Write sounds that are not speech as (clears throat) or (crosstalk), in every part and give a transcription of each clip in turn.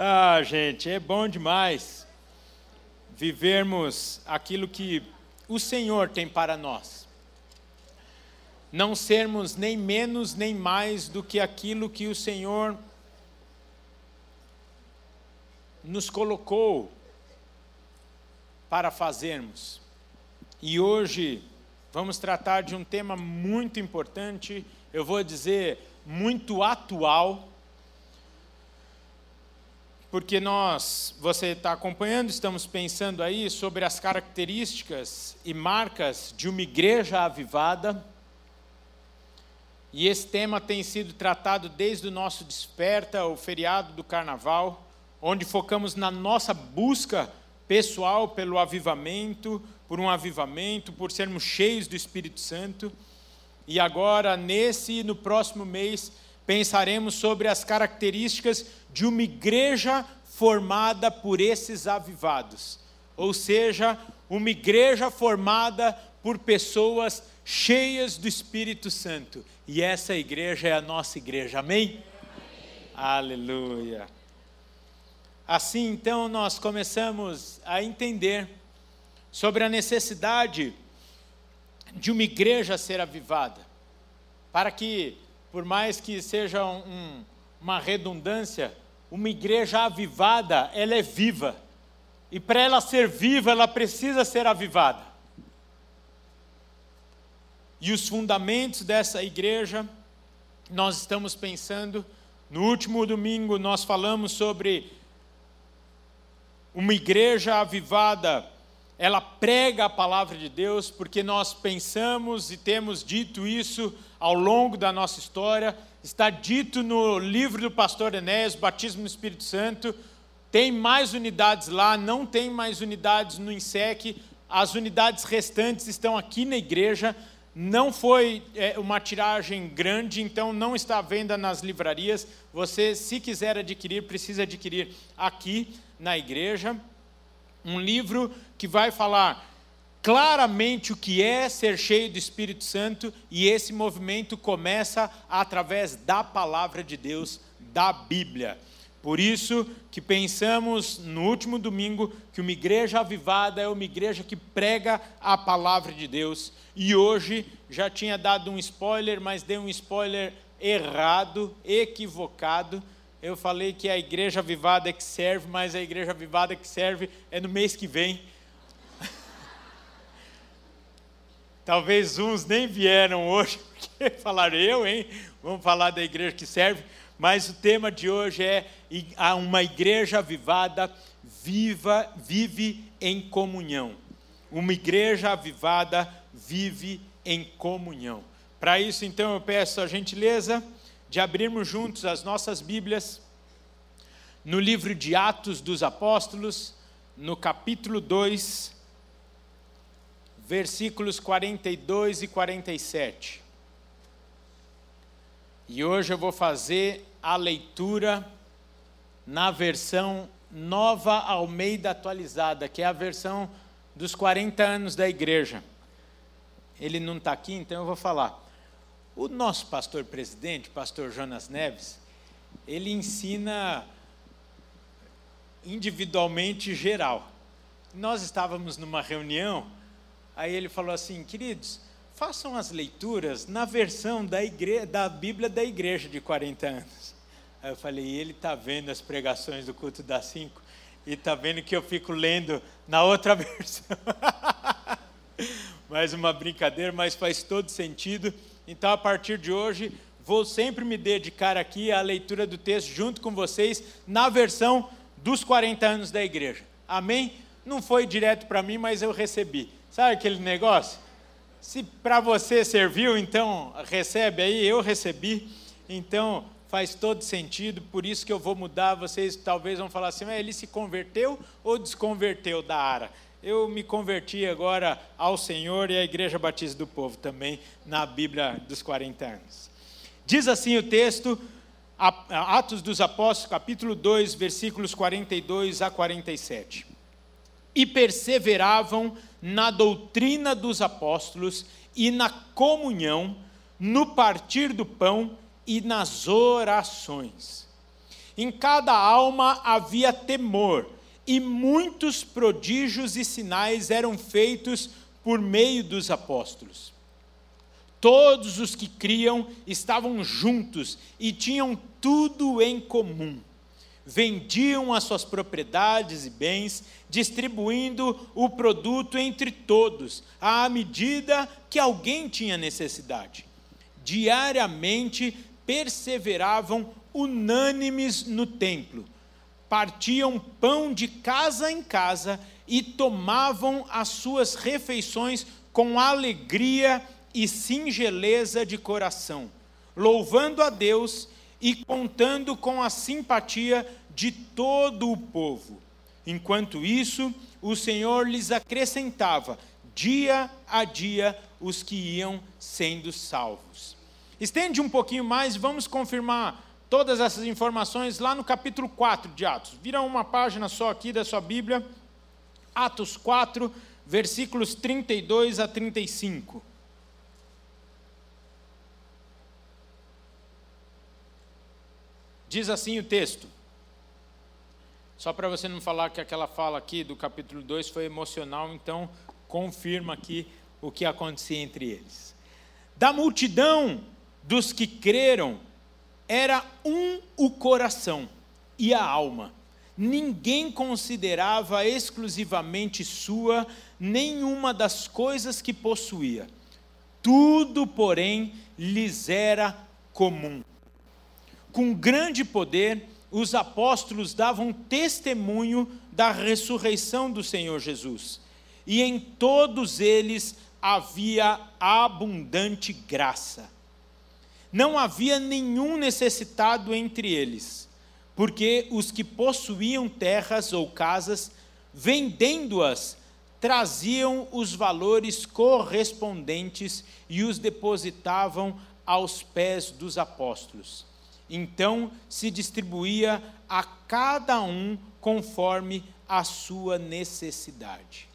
Ah, gente, é bom demais vivermos aquilo que o Senhor tem para nós. Não sermos nem menos nem mais do que aquilo que o Senhor nos colocou para fazermos. E hoje vamos tratar de um tema muito importante, eu vou dizer muito atual, porque nós, você está acompanhando, estamos pensando aí sobre as características e marcas de uma igreja avivada. E esse tema tem sido tratado desde o nosso desperta, o feriado do carnaval, onde focamos na nossa busca pessoal pelo avivamento, por um avivamento, por sermos cheios do Espírito Santo. E agora, nesse e no próximo mês, pensaremos sobre as características de uma igreja formada por esses avivados, ou seja, uma igreja formada por pessoas cheias do Espírito Santo. E essa igreja é a nossa igreja, amém? amém. Aleluia. Assim, então, nós começamos a entender sobre a necessidade de uma igreja ser avivada, para que por mais que seja um, uma redundância, uma igreja avivada, ela é viva. E para ela ser viva, ela precisa ser avivada. E os fundamentos dessa igreja, nós estamos pensando, no último domingo nós falamos sobre uma igreja avivada ela prega a palavra de Deus, porque nós pensamos e temos dito isso ao longo da nossa história. Está dito no livro do pastor Enéas, Batismo no Espírito Santo. Tem mais unidades lá, não tem mais unidades no INSEC. As unidades restantes estão aqui na igreja. Não foi é, uma tiragem grande, então não está à venda nas livrarias. Você, se quiser adquirir, precisa adquirir aqui na igreja um livro que vai falar claramente o que é ser cheio do Espírito Santo, e esse movimento começa através da palavra de Deus, da Bíblia. Por isso que pensamos no último domingo que uma igreja avivada é uma igreja que prega a palavra de Deus. E hoje já tinha dado um spoiler, mas dei um spoiler errado, equivocado eu falei que a igreja avivada é que serve, mas a igreja avivada que serve é no mês que vem. (laughs) Talvez uns nem vieram hoje, (laughs) porque falaram eu, hein? Vamos falar da igreja que serve. Mas o tema de hoje é uma igreja avivada viva, vive em comunhão. Uma igreja avivada vive em comunhão. Para isso, então, eu peço a gentileza de abrirmos juntos as nossas Bíblias no livro de Atos dos Apóstolos, no capítulo 2, versículos 42 e 47. E hoje eu vou fazer a leitura na versão Nova Almeida Atualizada, que é a versão dos 40 anos da igreja. Ele não está aqui, então eu vou falar. O nosso pastor presidente, pastor Jonas Neves, ele ensina individualmente geral. Nós estávamos numa reunião, aí ele falou assim: queridos, façam as leituras na versão da, igre... da Bíblia da igreja de 40 anos. Aí eu falei: ele está vendo as pregações do culto das cinco e está vendo que eu fico lendo na outra (laughs) versão. (laughs) Mais uma brincadeira, mas faz todo sentido. Então, a partir de hoje, vou sempre me dedicar aqui à leitura do texto junto com vocês, na versão dos 40 anos da igreja. Amém? Não foi direto para mim, mas eu recebi. Sabe aquele negócio? Se para você serviu, então recebe aí, eu recebi. Então faz todo sentido, por isso que eu vou mudar. Vocês talvez vão falar assim: ele se converteu ou desconverteu da Ara? Eu me converti agora ao Senhor e à Igreja Batista do Povo também, na Bíblia dos 40 anos. Diz assim o texto, Atos dos Apóstolos, capítulo 2, versículos 42 a 47. E perseveravam na doutrina dos apóstolos e na comunhão, no partir do pão e nas orações Em cada alma havia temor, e muitos prodígios e sinais eram feitos por meio dos apóstolos. Todos os que criam estavam juntos e tinham tudo em comum. Vendiam as suas propriedades e bens, distribuindo o produto entre todos, à medida que alguém tinha necessidade. Diariamente perseveravam unânimes no templo, partiam pão de casa em casa e tomavam as suas refeições com alegria e singeleza de coração, louvando a Deus e contando com a simpatia de todo o povo. Enquanto isso, o Senhor lhes acrescentava dia a dia os que iam sendo salvos. Estende um pouquinho mais, vamos confirmar todas essas informações lá no capítulo 4 de Atos. Vira uma página só aqui da sua Bíblia, Atos 4, versículos 32 a 35. Diz assim o texto. Só para você não falar que aquela fala aqui do capítulo 2 foi emocional, então confirma aqui o que acontecia entre eles. Da multidão dos que creram, era um o coração e a alma. Ninguém considerava exclusivamente sua nenhuma das coisas que possuía. Tudo, porém, lhes era comum com grande poder, os apóstolos davam testemunho da ressurreição do Senhor Jesus. E em todos eles havia abundante graça. Não havia nenhum necessitado entre eles, porque os que possuíam terras ou casas, vendendo-as, traziam os valores correspondentes e os depositavam aos pés dos apóstolos. Então se distribuía a cada um conforme a sua necessidade.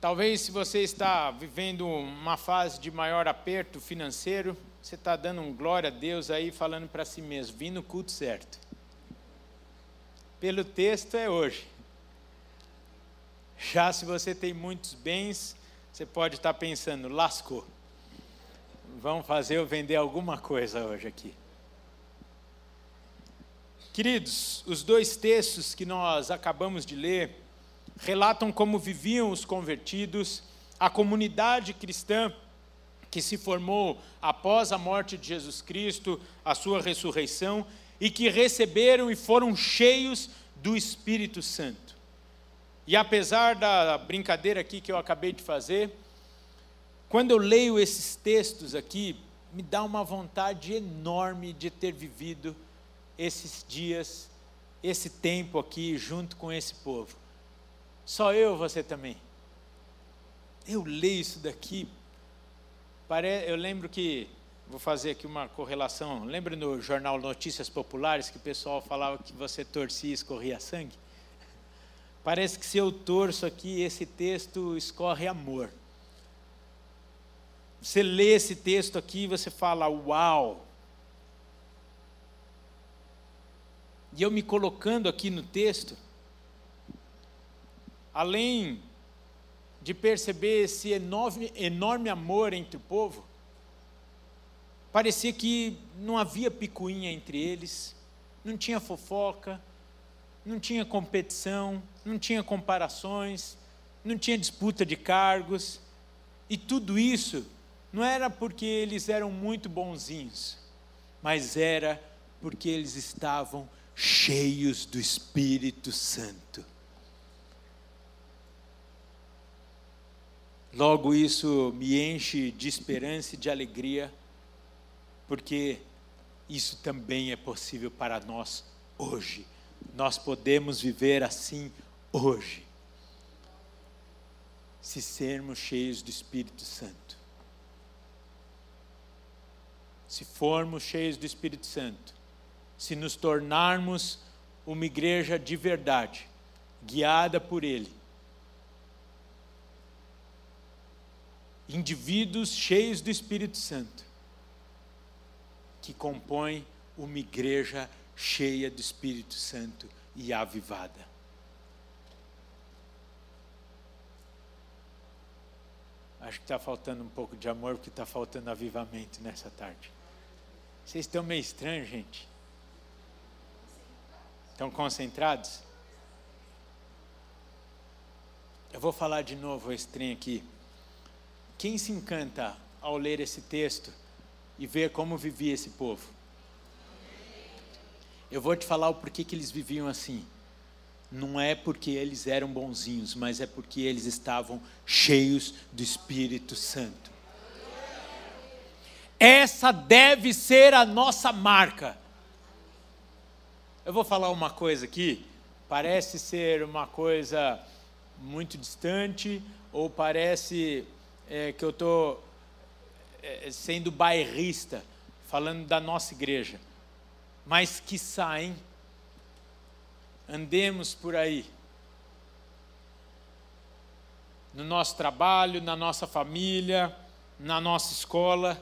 Talvez se você está vivendo uma fase de maior aperto financeiro, você está dando um glória a Deus aí, falando para si mesmo, vim no culto certo. Pelo texto é hoje. Já se você tem muitos bens, você pode estar pensando, lascou vão fazer eu vender alguma coisa hoje aqui. Queridos, os dois textos que nós acabamos de ler relatam como viviam os convertidos, a comunidade cristã que se formou após a morte de Jesus Cristo, a sua ressurreição, e que receberam e foram cheios do Espírito Santo. E apesar da brincadeira aqui que eu acabei de fazer, quando eu leio esses textos aqui, me dá uma vontade enorme de ter vivido esses dias, esse tempo aqui junto com esse povo. Só eu, você também. Eu leio isso daqui, eu lembro que, vou fazer aqui uma correlação, lembra no jornal Notícias Populares que o pessoal falava que você torcia e escorria sangue? (laughs) Parece que se eu torço aqui, esse texto escorre amor. Você lê esse texto aqui e você fala, uau! E eu me colocando aqui no texto, além de perceber esse enorme, enorme amor entre o povo, parecia que não havia picuinha entre eles, não tinha fofoca, não tinha competição, não tinha comparações, não tinha disputa de cargos, e tudo isso não era porque eles eram muito bonzinhos, mas era porque eles estavam cheios do Espírito Santo. Logo isso me enche de esperança e de alegria, porque isso também é possível para nós hoje. Nós podemos viver assim hoje, se sermos cheios do Espírito Santo se formos cheios do Espírito Santo, se nos tornarmos uma igreja de verdade, guiada por Ele, indivíduos cheios do Espírito Santo, que compõem uma igreja cheia do Espírito Santo e avivada. Acho que está faltando um pouco de amor, porque está faltando avivamento nessa tarde. Vocês estão meio estranhos, gente. Estão concentrados? Eu vou falar de novo esse trem aqui. Quem se encanta ao ler esse texto e ver como vivia esse povo? Eu vou te falar o porquê que eles viviam assim. Não é porque eles eram bonzinhos, mas é porque eles estavam cheios do Espírito Santo. Essa deve ser a nossa marca. Eu vou falar uma coisa aqui, parece ser uma coisa muito distante, ou parece é, que eu estou é, sendo bairrista, falando da nossa igreja. Mas que saem, andemos por aí, no nosso trabalho, na nossa família, na nossa escola,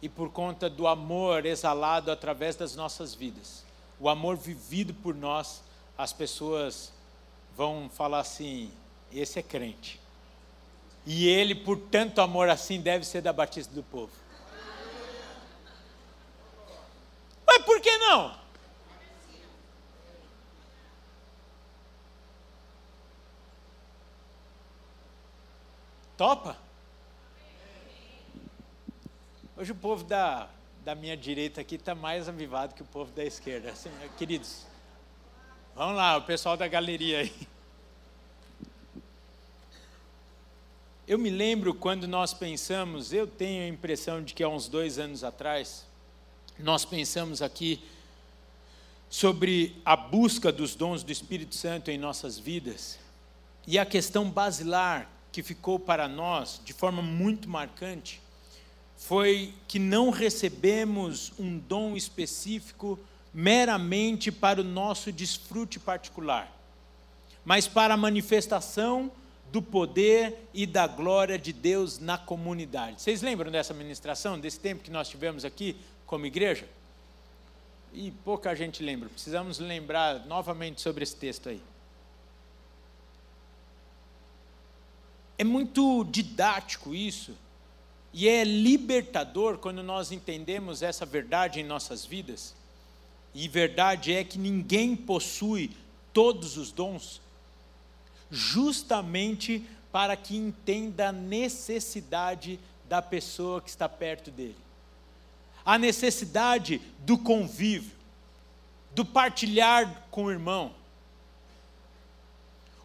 e por conta do amor exalado através das nossas vidas o amor vivido por nós, as pessoas vão falar assim: esse é crente. E ele, por tanto amor assim, deve ser da Batista do Povo. Mas por que não? Topa? Hoje o povo da da minha direita aqui está mais avivado que o povo da esquerda. Assim, queridos, vamos lá, o pessoal da galeria aí. Eu me lembro quando nós pensamos, eu tenho a impressão de que há uns dois anos atrás, nós pensamos aqui sobre a busca dos dons do Espírito Santo em nossas vidas, e a questão basilar que ficou para nós de forma muito marcante foi que não recebemos um dom específico meramente para o nosso desfrute particular, mas para a manifestação do poder e da glória de Deus na comunidade. Vocês lembram dessa ministração, desse tempo que nós tivemos aqui como igreja? E pouca gente lembra, precisamos lembrar novamente sobre esse texto aí. É muito didático isso, e é libertador quando nós entendemos essa verdade em nossas vidas. E verdade é que ninguém possui todos os dons, justamente para que entenda a necessidade da pessoa que está perto dele. A necessidade do convívio, do partilhar com o irmão.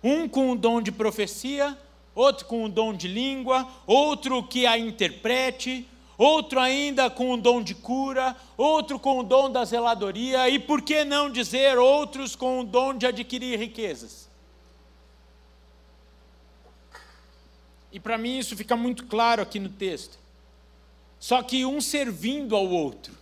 Um com o dom de profecia, outro com o dom de língua, outro que a interprete, outro ainda com o dom de cura, outro com o dom da zeladoria, e por que não dizer outros com o dom de adquirir riquezas? E para mim isso fica muito claro aqui no texto. Só que um servindo ao outro.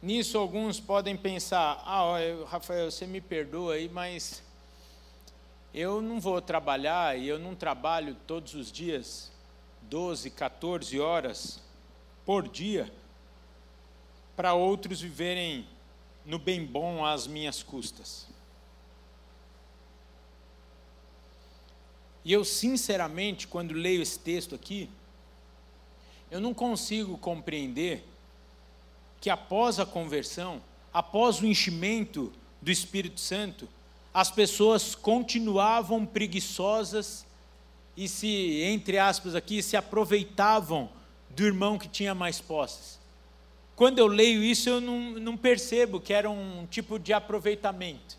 Nisso, alguns podem pensar: ah, Rafael, você me perdoa aí, mas eu não vou trabalhar e eu não trabalho todos os dias 12, 14 horas por dia para outros viverem no bem bom às minhas custas. E eu, sinceramente, quando leio esse texto aqui, eu não consigo compreender que após a conversão, após o enchimento do Espírito Santo, as pessoas continuavam preguiçosas e se, entre aspas aqui, se aproveitavam do irmão que tinha mais posses. Quando eu leio isso, eu não, não percebo que era um tipo de aproveitamento.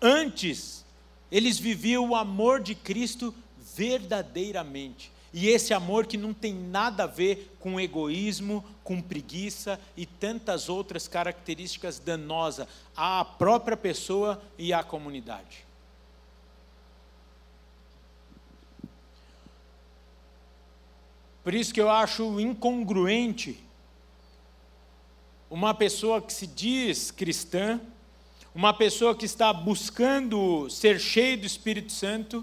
Antes, eles viviam o amor de Cristo verdadeiramente. E esse amor que não tem nada a ver com egoísmo, com preguiça e tantas outras características danosas à própria pessoa e à comunidade. Por isso que eu acho incongruente uma pessoa que se diz cristã, uma pessoa que está buscando ser cheio do Espírito Santo,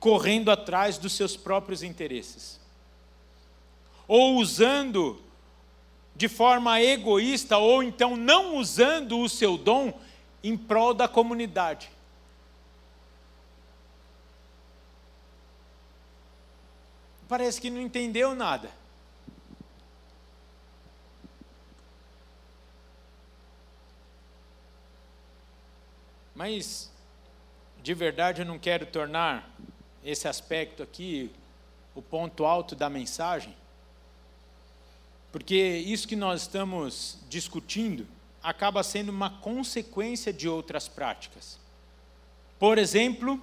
correndo atrás dos seus próprios interesses, ou usando de forma egoísta, ou então não usando o seu dom em prol da comunidade. Parece que não entendeu nada. Mas, de verdade, eu não quero tornar esse aspecto aqui o ponto alto da mensagem, porque isso que nós estamos discutindo acaba sendo uma consequência de outras práticas. Por exemplo,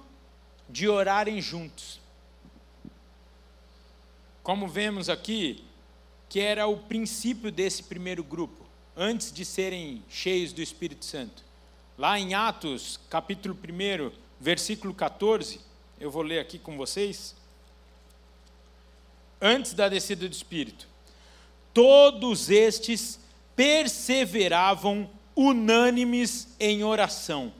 de orarem juntos. Como vemos aqui, que era o princípio desse primeiro grupo, antes de serem cheios do Espírito Santo. Lá em Atos, capítulo 1, versículo 14, eu vou ler aqui com vocês. Antes da descida do Espírito, todos estes perseveravam unânimes em oração,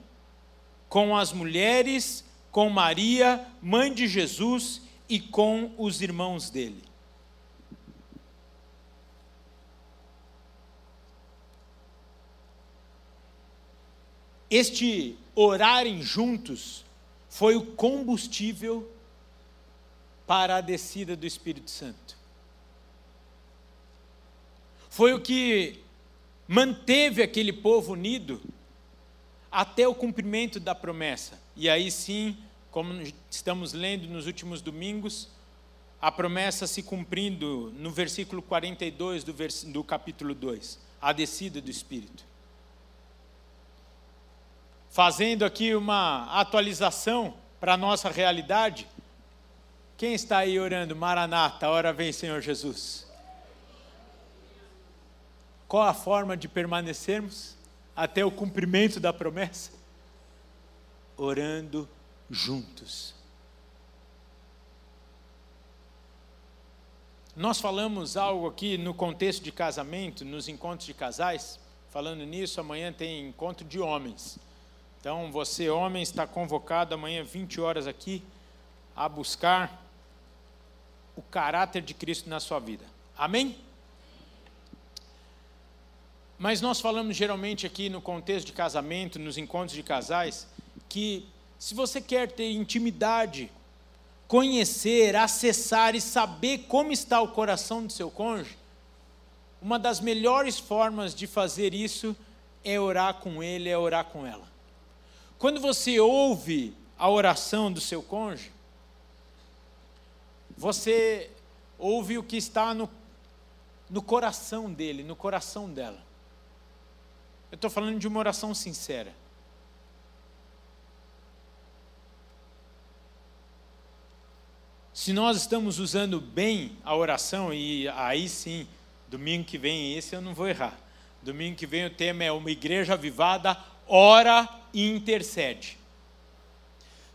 com as mulheres, com Maria, mãe de Jesus, e com os irmãos dele. Este orarem juntos foi o combustível para a descida do Espírito Santo. Foi o que manteve aquele povo unido até o cumprimento da promessa. E aí sim, como estamos lendo nos últimos domingos, a promessa se cumprindo no versículo 42 do, vers do capítulo 2, a descida do Espírito. Fazendo aqui uma atualização para a nossa realidade, quem está aí orando, Maranata, hora vem Senhor Jesus? Qual a forma de permanecermos até o cumprimento da promessa? Orando juntos. Nós falamos algo aqui no contexto de casamento, nos encontros de casais. Falando nisso, amanhã tem encontro de homens. Então, você, homem, está convocado amanhã, 20 horas aqui, a buscar o caráter de Cristo na sua vida. Amém? Mas nós falamos geralmente aqui no contexto de casamento, nos encontros de casais, que se você quer ter intimidade, conhecer, acessar e saber como está o coração do seu cônjuge, uma das melhores formas de fazer isso é orar com ele, é orar com ela. Quando você ouve a oração do seu cônjuge, você ouve o que está no, no coração dele, no coração dela. Eu estou falando de uma oração sincera. Se nós estamos usando bem a oração, e aí sim, domingo que vem, esse eu não vou errar. Domingo que vem o tema é uma igreja avivada, ora e intercede.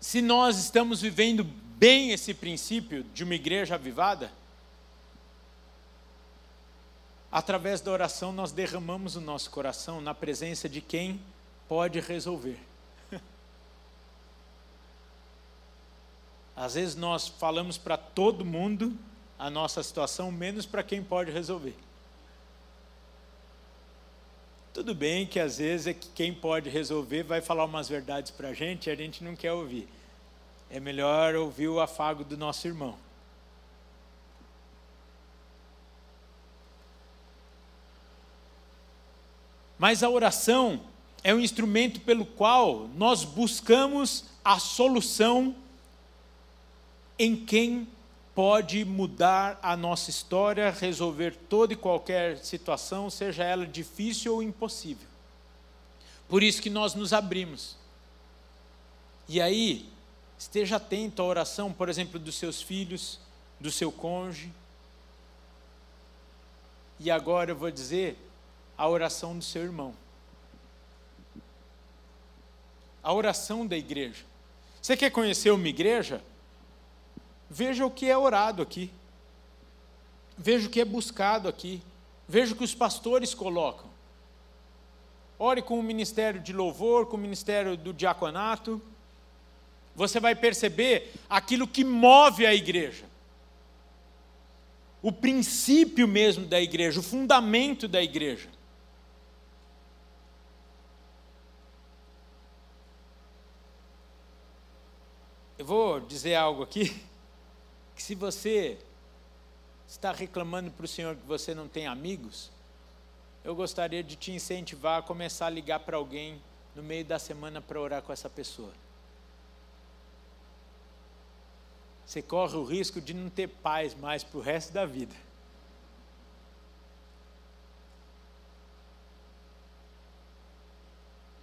Se nós estamos vivendo bem esse princípio de uma igreja avivada, através da oração, nós derramamos o nosso coração na presença de quem pode resolver. (laughs) Às vezes nós falamos para todo mundo a nossa situação, menos para quem pode resolver. Tudo bem que às vezes é que quem pode resolver vai falar umas verdades para a gente e a gente não quer ouvir. É melhor ouvir o afago do nosso irmão. Mas a oração é um instrumento pelo qual nós buscamos a solução em quem pode mudar a nossa história, resolver toda e qualquer situação, seja ela difícil ou impossível. Por isso que nós nos abrimos. E aí, esteja atento à oração, por exemplo, dos seus filhos, do seu cônjuge. E agora eu vou dizer, a oração do seu irmão. A oração da igreja. Você quer conhecer uma igreja? Veja o que é orado aqui. Veja o que é buscado aqui. Veja o que os pastores colocam. Ore com o ministério de louvor, com o ministério do diaconato. você vai perceber aquilo que move a igreja. O princípio mesmo da igreja, o fundamento da igreja. Eu vou dizer algo aqui, (laughs) que se você está reclamando para o Senhor que você não tem amigos, eu gostaria de te incentivar a começar a ligar para alguém no meio da semana para orar com essa pessoa. Você corre o risco de não ter paz mais para o resto da vida.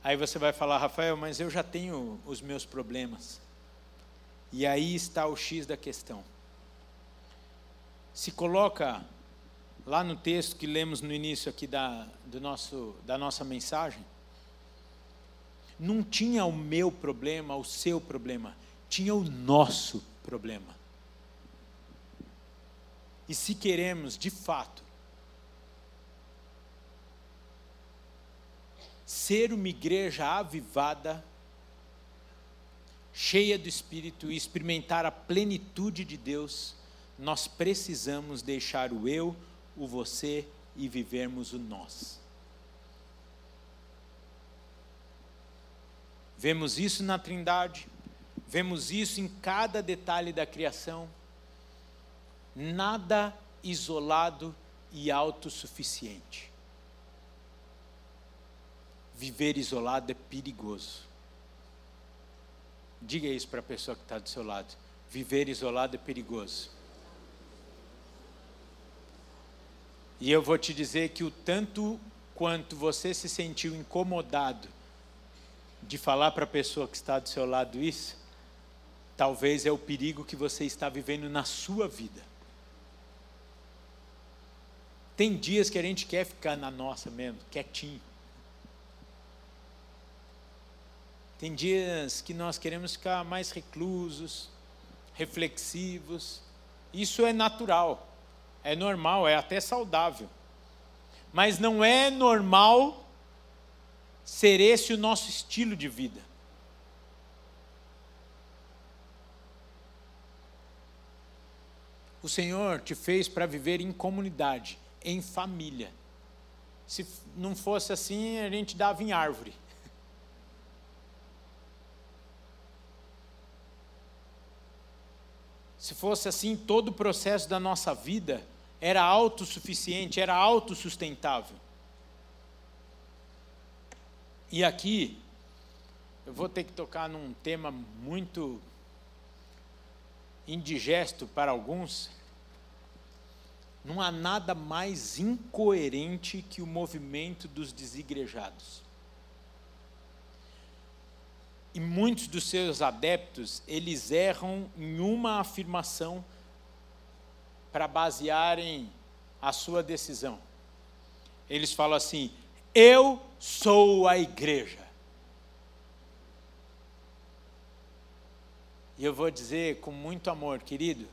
Aí você vai falar, Rafael, mas eu já tenho os meus problemas. E aí está o X da questão. Se coloca lá no texto que lemos no início aqui da, do nosso, da nossa mensagem, não tinha o meu problema, o seu problema, tinha o nosso problema. E se queremos, de fato, ser uma igreja avivada, cheia do Espírito e experimentar a plenitude de Deus, nós precisamos deixar o eu, o você e vivermos o nós. Vemos isso na Trindade, vemos isso em cada detalhe da criação. Nada isolado e autossuficiente. Viver isolado é perigoso. Diga isso para a pessoa que está do seu lado. Viver isolado é perigoso. E eu vou te dizer que o tanto quanto você se sentiu incomodado de falar para a pessoa que está do seu lado isso, talvez é o perigo que você está vivendo na sua vida. Tem dias que a gente quer ficar na nossa mesmo, quietinho. Tem dias que nós queremos ficar mais reclusos, reflexivos. Isso é natural, é normal, é até saudável. Mas não é normal ser esse o nosso estilo de vida. O Senhor te fez para viver em comunidade, em família. Se não fosse assim, a gente dava em árvore. Se fosse assim, todo o processo da nossa vida era autossuficiente, era autossustentável. E aqui, eu vou ter que tocar num tema muito indigesto para alguns. Não há nada mais incoerente que o movimento dos desigrejados. E muitos dos seus adeptos, eles erram em uma afirmação para basearem a sua decisão. Eles falam assim: Eu sou a igreja. E eu vou dizer com muito amor, querido,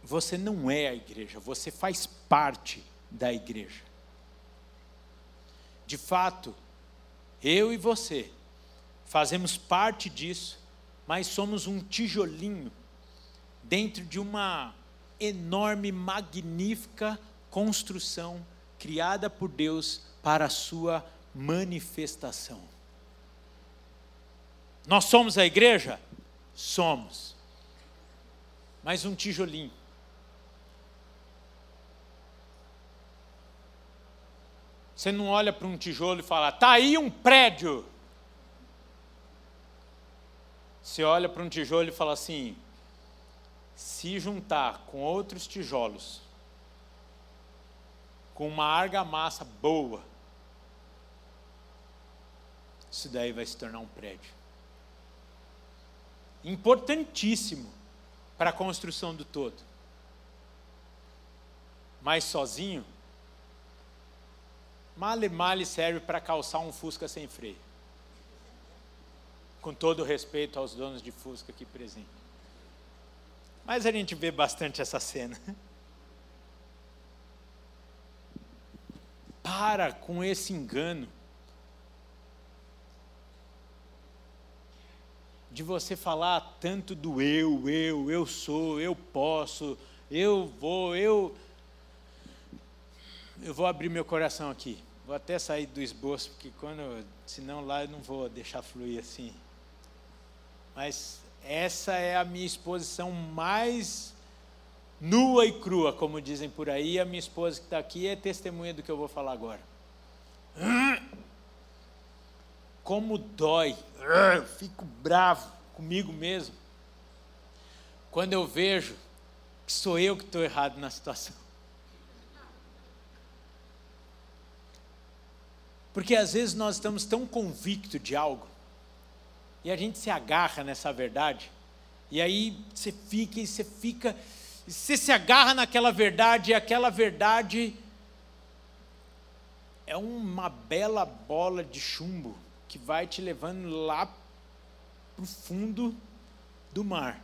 você não é a igreja, você faz parte da igreja. De fato, eu e você fazemos parte disso, mas somos um tijolinho dentro de uma enorme, magnífica construção criada por Deus para a sua manifestação. Nós somos a igreja? Somos. Mas um tijolinho. Você não olha para um tijolo e fala, está aí um prédio. Você olha para um tijolo e fala assim: se juntar com outros tijolos, com uma argamassa boa, isso daí vai se tornar um prédio. Importantíssimo para a construção do todo. Mas sozinho, Male male serve para calçar um Fusca sem freio. Com todo respeito aos donos de Fusca aqui presentes. Mas a gente vê bastante essa cena. (laughs) Para com esse engano. de você falar tanto do eu, eu, eu sou, eu posso, eu vou, eu. Eu vou abrir meu coração aqui. Vou até sair do esboço, porque quando. Senão lá eu não vou deixar fluir assim. Mas essa é a minha exposição mais nua e crua, como dizem por aí. A minha esposa que está aqui é testemunha do que eu vou falar agora. Como dói, fico bravo comigo mesmo, quando eu vejo que sou eu que estou errado na situação. Porque às vezes nós estamos tão convictos de algo, e a gente se agarra nessa verdade, e aí você fica e você fica, você se agarra naquela verdade, e aquela verdade é uma bela bola de chumbo que vai te levando lá para o fundo do mar.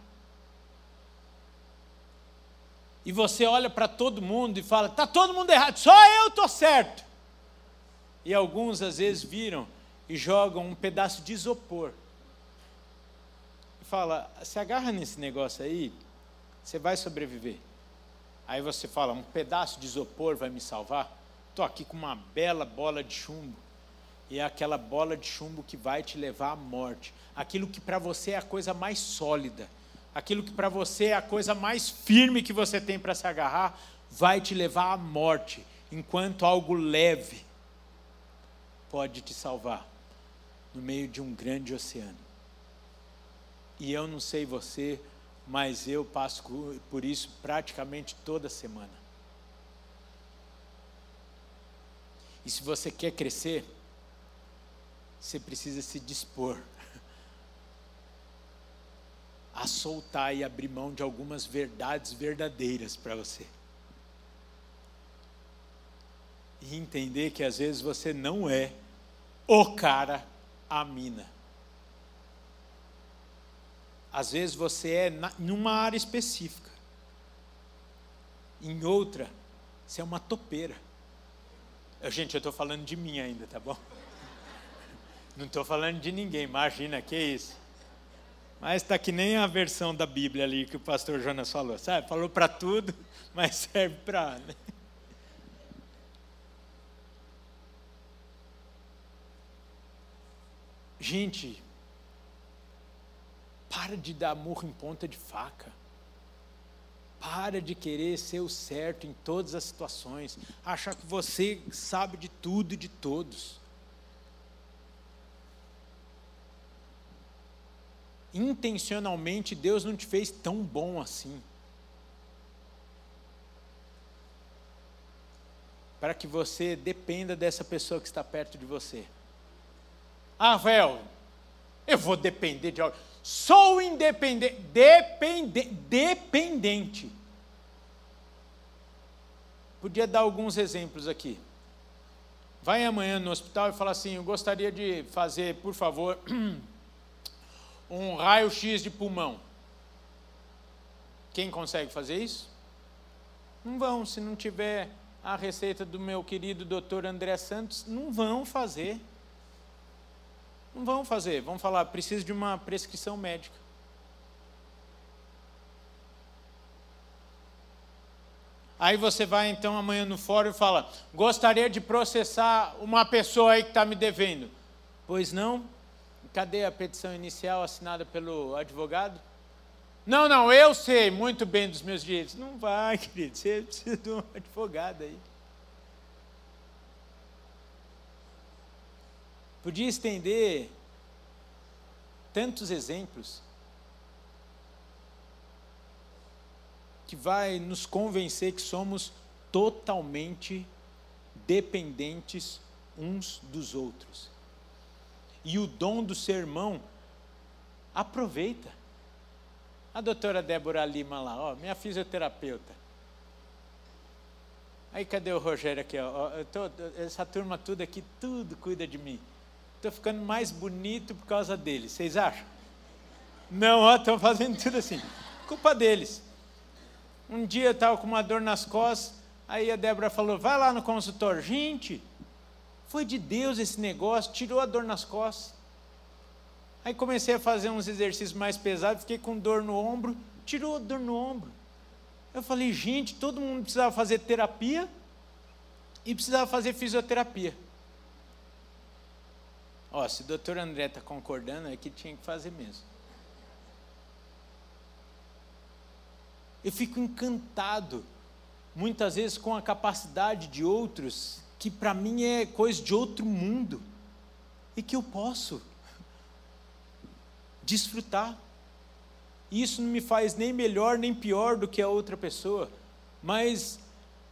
E você olha para todo mundo e fala: está todo mundo errado, só eu estou certo. E alguns às vezes viram e jogam um pedaço de isopor. E fala: se agarra nesse negócio aí, você vai sobreviver. Aí você fala: um pedaço de isopor vai me salvar? Estou aqui com uma bela bola de chumbo. E é aquela bola de chumbo que vai te levar à morte. Aquilo que para você é a coisa mais sólida, aquilo que para você é a coisa mais firme que você tem para se agarrar, vai te levar à morte, enquanto algo leve pode te salvar no meio de um grande oceano. E eu não sei você, mas eu passo por isso praticamente toda semana. E se você quer crescer, você precisa se dispor (laughs) a soltar e abrir mão de algumas verdades verdadeiras para você. E entender que às vezes você não é o cara, a mina. Às vezes você é numa área específica. Em outra, você é uma topeira. Eu, gente, eu estou falando de mim ainda, tá bom? (laughs) Não estou falando de ninguém, imagina, que isso. Mas está que nem a versão da Bíblia ali que o pastor Jonas falou, sabe? Falou para tudo, (laughs) mas serve para. Né? Gente, para de dar murro em ponta de faca. Para de querer ser o certo em todas as situações. Achar que você sabe de tudo e de todos. intencionalmente Deus não te fez tão bom assim. Para que você dependa dessa pessoa que está perto de você. Ah, Rafael, eu vou depender de algo. Sou independente, depende, dependente. Podia dar alguns exemplos aqui. Vai amanhã no hospital e fala assim: Eu gostaria de fazer, por favor, (clears throat) um raio-x de pulmão. Quem consegue fazer isso? Não vão, se não tiver a receita do meu querido doutor André Santos, não vão fazer. Não vão fazer, vão falar, preciso de uma prescrição médica. Aí você vai então amanhã no fórum e fala: gostaria de processar uma pessoa aí que está me devendo. Pois não? Cadê a petição inicial assinada pelo advogado? Não, não, eu sei muito bem dos meus direitos. Não vai, (laughs) querido, você precisa de um advogado aí. Podia estender tantos exemplos que vai nos convencer que somos totalmente dependentes uns dos outros e o dom do sermão, aproveita. A doutora Débora Lima lá, ó, minha fisioterapeuta. Aí cadê o Rogério aqui? Ó, tô, essa turma tudo aqui, tudo cuida de mim. Estou ficando mais bonito por causa deles, vocês acham? Não, estão fazendo tudo assim. Culpa deles. Um dia eu estava com uma dor nas costas, aí a Débora falou, vai lá no consultório. Gente, foi de Deus esse negócio, tirou a dor nas costas. Aí comecei a fazer uns exercícios mais pesados, fiquei com dor no ombro, tirou a dor no ombro. Eu falei, gente, todo mundo precisava fazer terapia e precisava fazer fisioterapia. Ó, se o doutor André está concordando, é que tinha que fazer mesmo. Eu fico encantado, muitas vezes, com a capacidade de outros, que para mim é coisa de outro mundo, e que eu posso desfrutar. Isso não me faz nem melhor nem pior do que a outra pessoa, mas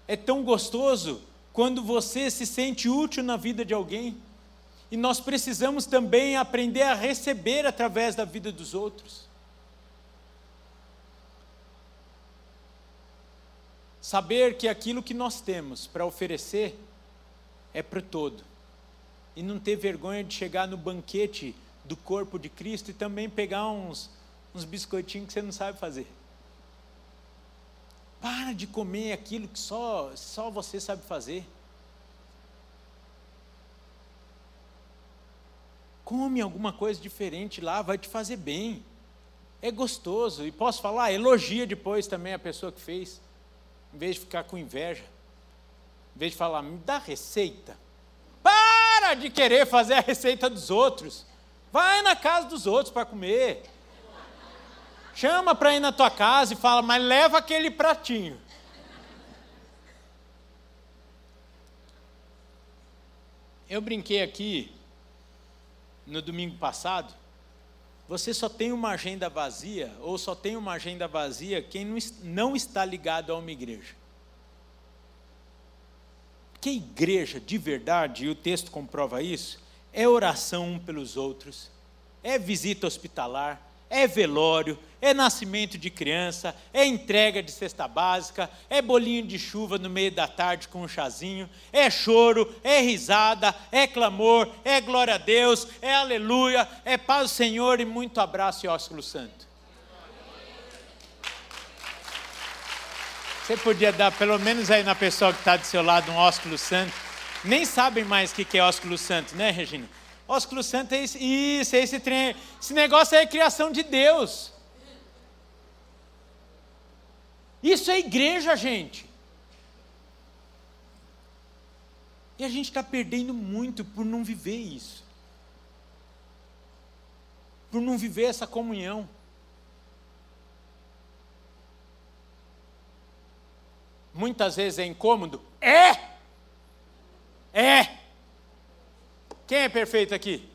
é tão gostoso quando você se sente útil na vida de alguém. E nós precisamos também aprender a receber através da vida dos outros. Saber que aquilo que nós temos para oferecer é para o todo. E não ter vergonha de chegar no banquete do corpo de Cristo e também pegar uns, uns biscoitinhos que você não sabe fazer. Para de comer aquilo que só, só você sabe fazer. Come alguma coisa diferente lá, vai te fazer bem. É gostoso. E posso falar, elogia depois também a pessoa que fez, em vez de ficar com inveja. Em vez de falar, me dá receita. Para de querer fazer a receita dos outros. Vai na casa dos outros para comer. Chama para ir na tua casa e fala, mas leva aquele pratinho. Eu brinquei aqui no domingo passado, você só tem uma agenda vazia, ou só tem uma agenda vazia quem não está ligado a uma igreja. Que igreja de verdade, e o texto comprova isso, é oração um pelos outros, é visita hospitalar, é velório, é nascimento de criança, é entrega de cesta básica, é bolinho de chuva no meio da tarde com um chazinho, é choro, é risada, é clamor, é glória a Deus, é aleluia, é paz do Senhor e muito abraço e ósculo santo. Você podia dar, pelo menos aí na pessoa que está do seu lado, um ósculo santo. Nem sabem mais o que é ósculo santo, né, Regina? Ósculo santo é isso, isso é esse trem. Esse negócio é criação de Deus. Isso é igreja, gente. E a gente está perdendo muito por não viver isso. Por não viver essa comunhão. Muitas vezes é incômodo? É! É! Quem é perfeito aqui?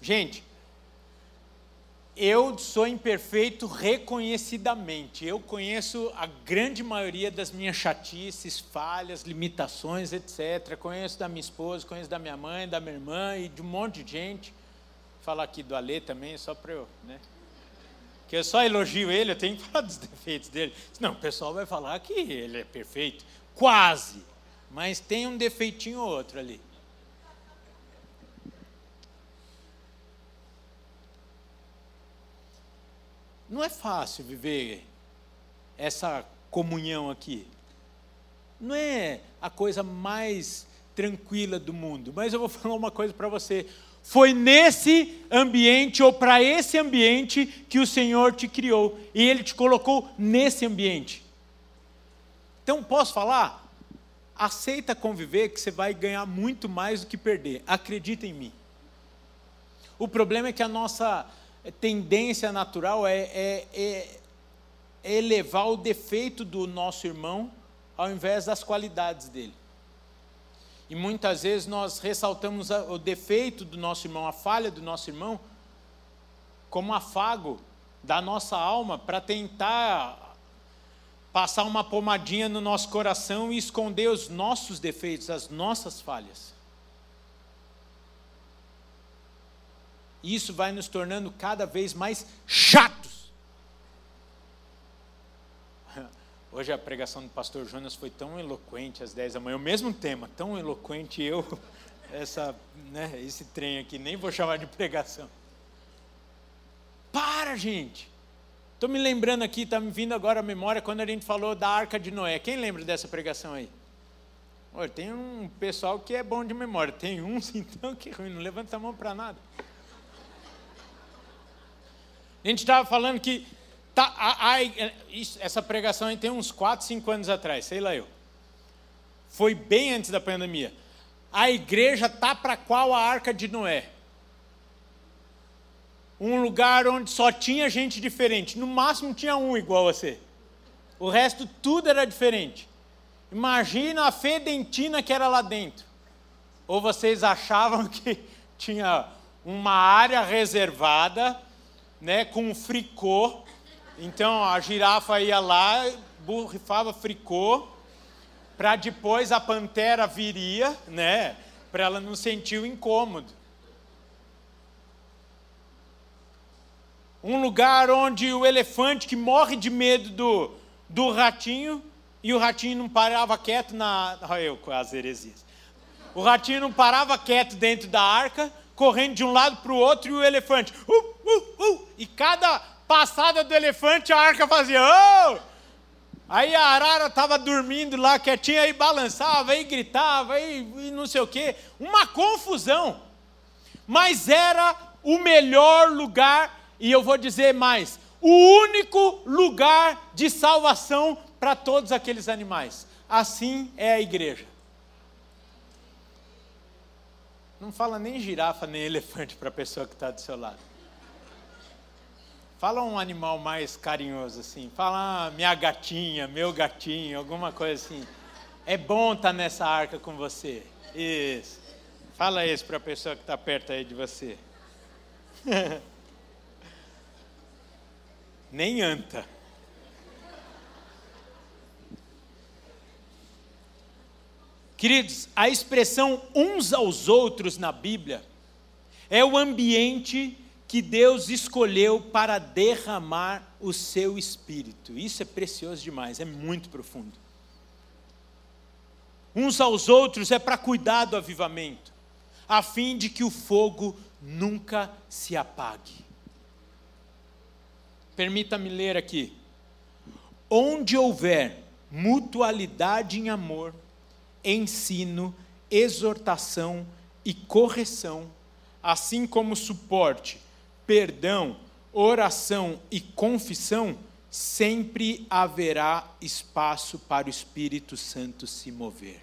Gente, eu sou imperfeito reconhecidamente. Eu conheço a grande maioria das minhas chatices, falhas, limitações, etc. Conheço da minha esposa, conheço da minha mãe, da minha irmã e de um monte de gente. Falar aqui do Alê também, só para eu, né? Que eu só elogio ele, eu tenho que (laughs) falar dos defeitos dele. Não, o pessoal vai falar que ele é perfeito. Quase mas tem um defeitinho ou outro ali. Não é fácil viver essa comunhão aqui. Não é a coisa mais tranquila do mundo, mas eu vou (laughs) falar uma coisa para você. Foi nesse ambiente ou para esse ambiente que o Senhor te criou e Ele te colocou nesse ambiente. Então posso falar? Aceita conviver que você vai ganhar muito mais do que perder. Acredita em mim. O problema é que a nossa tendência natural é, é, é, é elevar o defeito do nosso irmão ao invés das qualidades dele. E muitas vezes nós ressaltamos o defeito do nosso irmão, a falha do nosso irmão, como afago da nossa alma para tentar passar uma pomadinha no nosso coração e esconder os nossos defeitos, as nossas falhas. Isso vai nos tornando cada vez mais chatos. (laughs) Hoje a pregação do pastor Jonas foi tão eloquente às 10 da manhã, o mesmo tema, tão eloquente eu, (laughs) essa, né, esse trem aqui, nem vou chamar de pregação. Para, gente. Estou me lembrando aqui, está me vindo agora a memória quando a gente falou da arca de Noé. Quem lembra dessa pregação aí? Olha, tem um pessoal que é bom de memória, tem uns (laughs) então que ruim, não levanta a mão para nada. A gente estava falando que tá, a, a, isso, essa pregação aí tem uns 4, 5 anos atrás, sei lá eu. Foi bem antes da pandemia. A igreja tá para qual a arca de Noé? Um lugar onde só tinha gente diferente. No máximo tinha um igual a você. O resto tudo era diferente. Imagina a fedentina que era lá dentro. Ou vocês achavam (laughs) que tinha uma área reservada, né, com fricô. Então a girafa ia lá, borrifava fricô, para depois a pantera viria, né, para ela não sentir o incômodo. Um lugar onde o elefante que morre de medo do, do ratinho e o ratinho não parava quieto na. Olha eu com as heresias. O ratinho não parava quieto dentro da arca, correndo de um lado para o outro, e o elefante. Uh, uh, uh, e cada passada do elefante a arca fazia. Oh! Aí a arara estava dormindo lá quietinha e balançava, e gritava, e, e não sei o quê. Uma confusão. Mas era o melhor lugar, e eu vou dizer mais: o único lugar de salvação para todos aqueles animais. Assim é a igreja. Não fala nem girafa nem (laughs) elefante para a pessoa que está do seu lado. Fala um animal mais carinhoso assim. Fala ah, minha gatinha, meu gatinho, alguma coisa assim. É bom estar tá nessa arca com você. Isso. Fala isso para a pessoa que está perto aí de você. (laughs) Nem anta. Queridos, a expressão uns aos outros na Bíblia é o ambiente que Deus escolheu para derramar o seu espírito. Isso é precioso demais, é muito profundo. Uns aos outros é para cuidar do avivamento, a fim de que o fogo nunca se apague. Permita-me ler aqui. Onde houver mutualidade em amor, ensino, exortação e correção, assim como suporte, perdão, oração e confissão, sempre haverá espaço para o Espírito Santo se mover.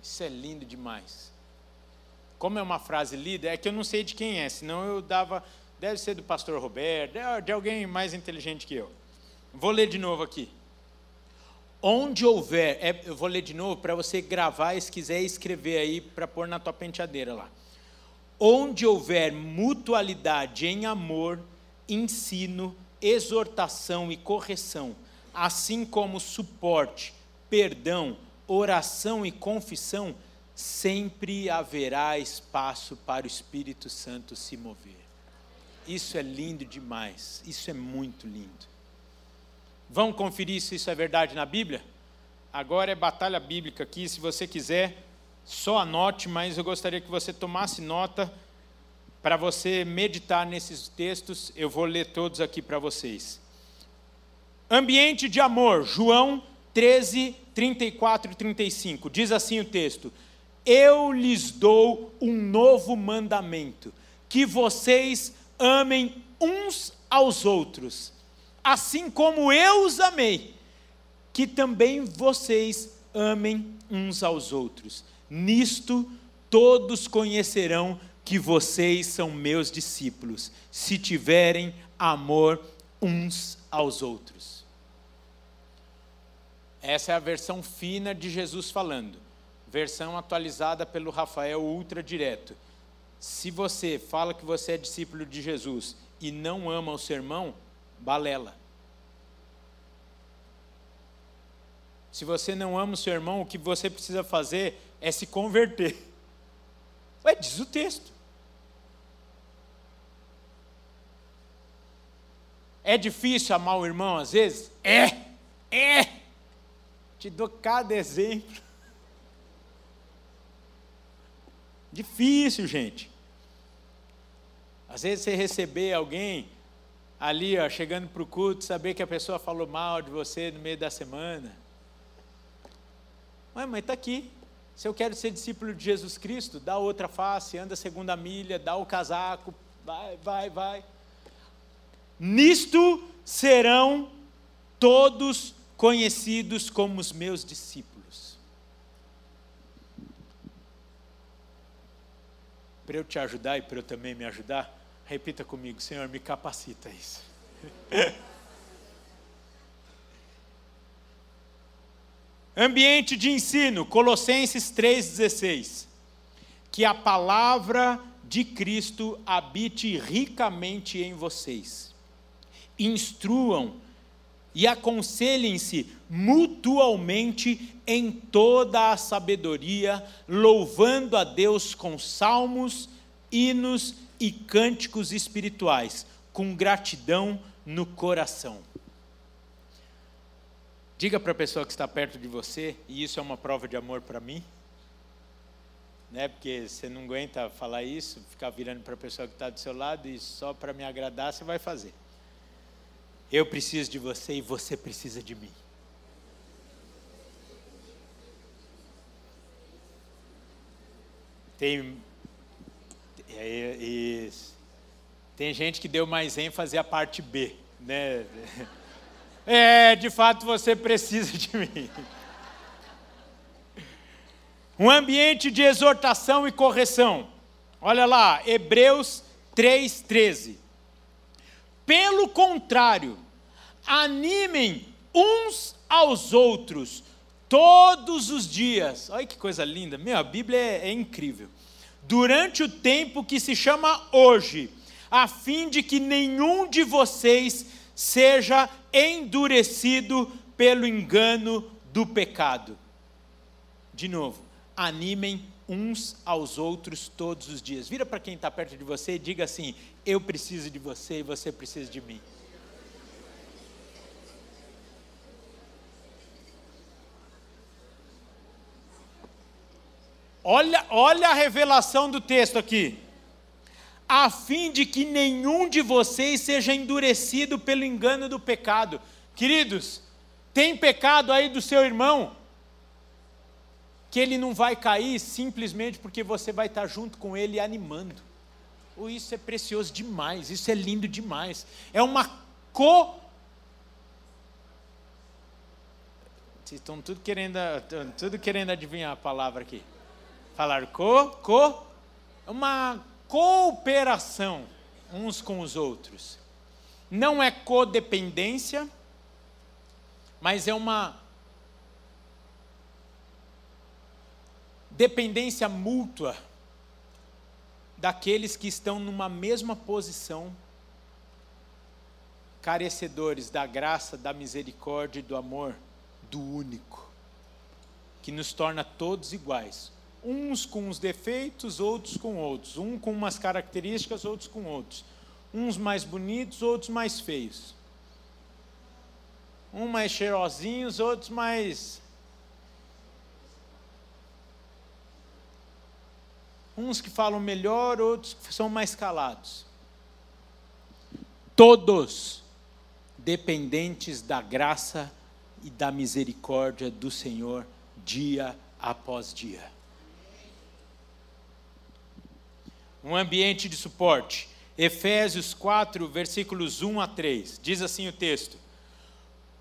Isso é lindo demais. Como é uma frase lida, é que eu não sei de quem é, senão eu dava. Deve ser do pastor Roberto, de alguém mais inteligente que eu. Vou ler de novo aqui. Onde houver, é, eu vou ler de novo para você gravar e se quiser escrever aí para pôr na tua penteadeira lá. Onde houver mutualidade em amor, ensino, exortação e correção, assim como suporte, perdão, oração e confissão, sempre haverá espaço para o Espírito Santo se mover. Isso é lindo demais, isso é muito lindo. Vão conferir se isso é verdade na Bíblia? Agora é batalha bíblica aqui, se você quiser, só anote, mas eu gostaria que você tomasse nota para você meditar nesses textos. Eu vou ler todos aqui para vocês. Ambiente de amor, João 13, 34 e 35. Diz assim o texto: Eu lhes dou um novo mandamento, que vocês amem uns aos outros assim como eu os amei, que também vocês amem uns aos outros. Nisto todos conhecerão que vocês são meus discípulos, se tiverem amor uns aos outros. Essa é a versão fina de Jesus falando, versão atualizada pelo Rafael Ultra Direto. Se você fala que você é discípulo de Jesus e não ama o seu irmão, balela. Se você não ama o seu irmão, o que você precisa fazer é se converter. Ué, diz o texto. É difícil amar o irmão às vezes? É, é. Te dou cada exemplo. Difícil, gente. Às vezes você receber alguém ali, ó, chegando para o culto, saber que a pessoa falou mal de você no meio da semana. Ué, mas está aqui. Se eu quero ser discípulo de Jesus Cristo, dá outra face, anda segunda milha, dá o casaco, vai, vai, vai. Nisto serão todos conhecidos como os meus discípulos. Para eu te ajudar e para eu também me ajudar, repita comigo, Senhor, me capacita isso. (laughs) Ambiente de ensino, Colossenses 3,16. Que a palavra de Cristo habite ricamente em vocês. Instruam e aconselhem-se mutualmente em toda a sabedoria, louvando a Deus com salmos, hinos e cânticos espirituais, com gratidão no coração. Diga para a pessoa que está perto de você, e isso é uma prova de amor para mim, né? Porque você não aguenta falar isso, ficar virando para a pessoa que está do seu lado e só para me agradar você vai fazer. Eu preciso de você e você precisa de mim. Tem é, isso. Tem gente que deu mais ênfase à parte B, né? (laughs) É, de fato você precisa de mim. Um ambiente de exortação e correção. Olha lá, Hebreus 3,13. Pelo contrário, animem uns aos outros todos os dias. Olha que coisa linda, meu, a Bíblia é, é incrível. Durante o tempo que se chama hoje, a fim de que nenhum de vocês seja endurecido pelo engano do pecado. De novo, animem uns aos outros todos os dias. Vira para quem está perto de você e diga assim: Eu preciso de você e você precisa de mim. Olha, olha a revelação do texto aqui a fim de que nenhum de vocês seja endurecido pelo engano do pecado. Queridos, tem pecado aí do seu irmão que ele não vai cair simplesmente porque você vai estar junto com ele animando. Oh, isso é precioso demais, isso é lindo demais. É uma co Vocês estão tudo querendo, tudo querendo adivinhar a palavra aqui. Falar co, co, uma cooperação uns com os outros. Não é codependência, mas é uma dependência mútua daqueles que estão numa mesma posição, carecedores da graça, da misericórdia e do amor do único, que nos torna todos iguais, uns com os defeitos, outros com outros, um com umas características, outros com outros, uns mais bonitos, outros mais feios, um mais cheirosinhos, outros mais uns que falam melhor, outros que são mais calados. Todos dependentes da graça e da misericórdia do Senhor dia após dia. Um ambiente de suporte. Efésios 4, versículos 1 a 3. Diz assim o texto: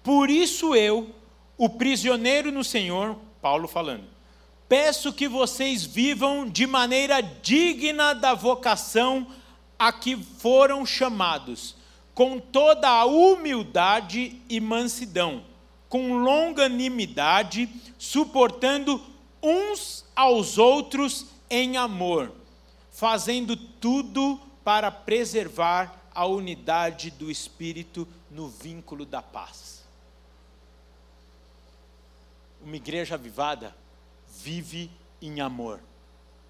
Por isso eu, o prisioneiro no Senhor, Paulo falando, peço que vocês vivam de maneira digna da vocação a que foram chamados, com toda a humildade e mansidão, com longanimidade, suportando uns aos outros em amor fazendo tudo para preservar a unidade do Espírito no vínculo da paz. Uma igreja avivada vive em amor,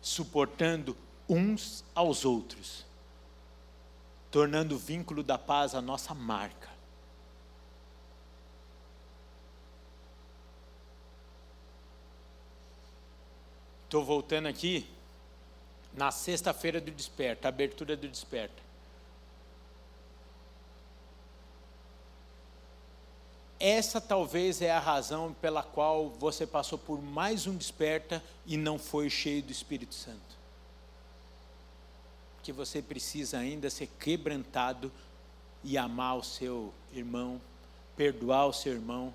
suportando uns aos outros, tornando o vínculo da paz a nossa marca. Estou voltando aqui na sexta-feira do desperta, abertura do desperta. essa talvez é a razão pela qual você passou por mais um desperta e não foi cheio do Espírito Santo. Que você precisa ainda ser quebrantado e amar o seu irmão, perdoar o seu irmão,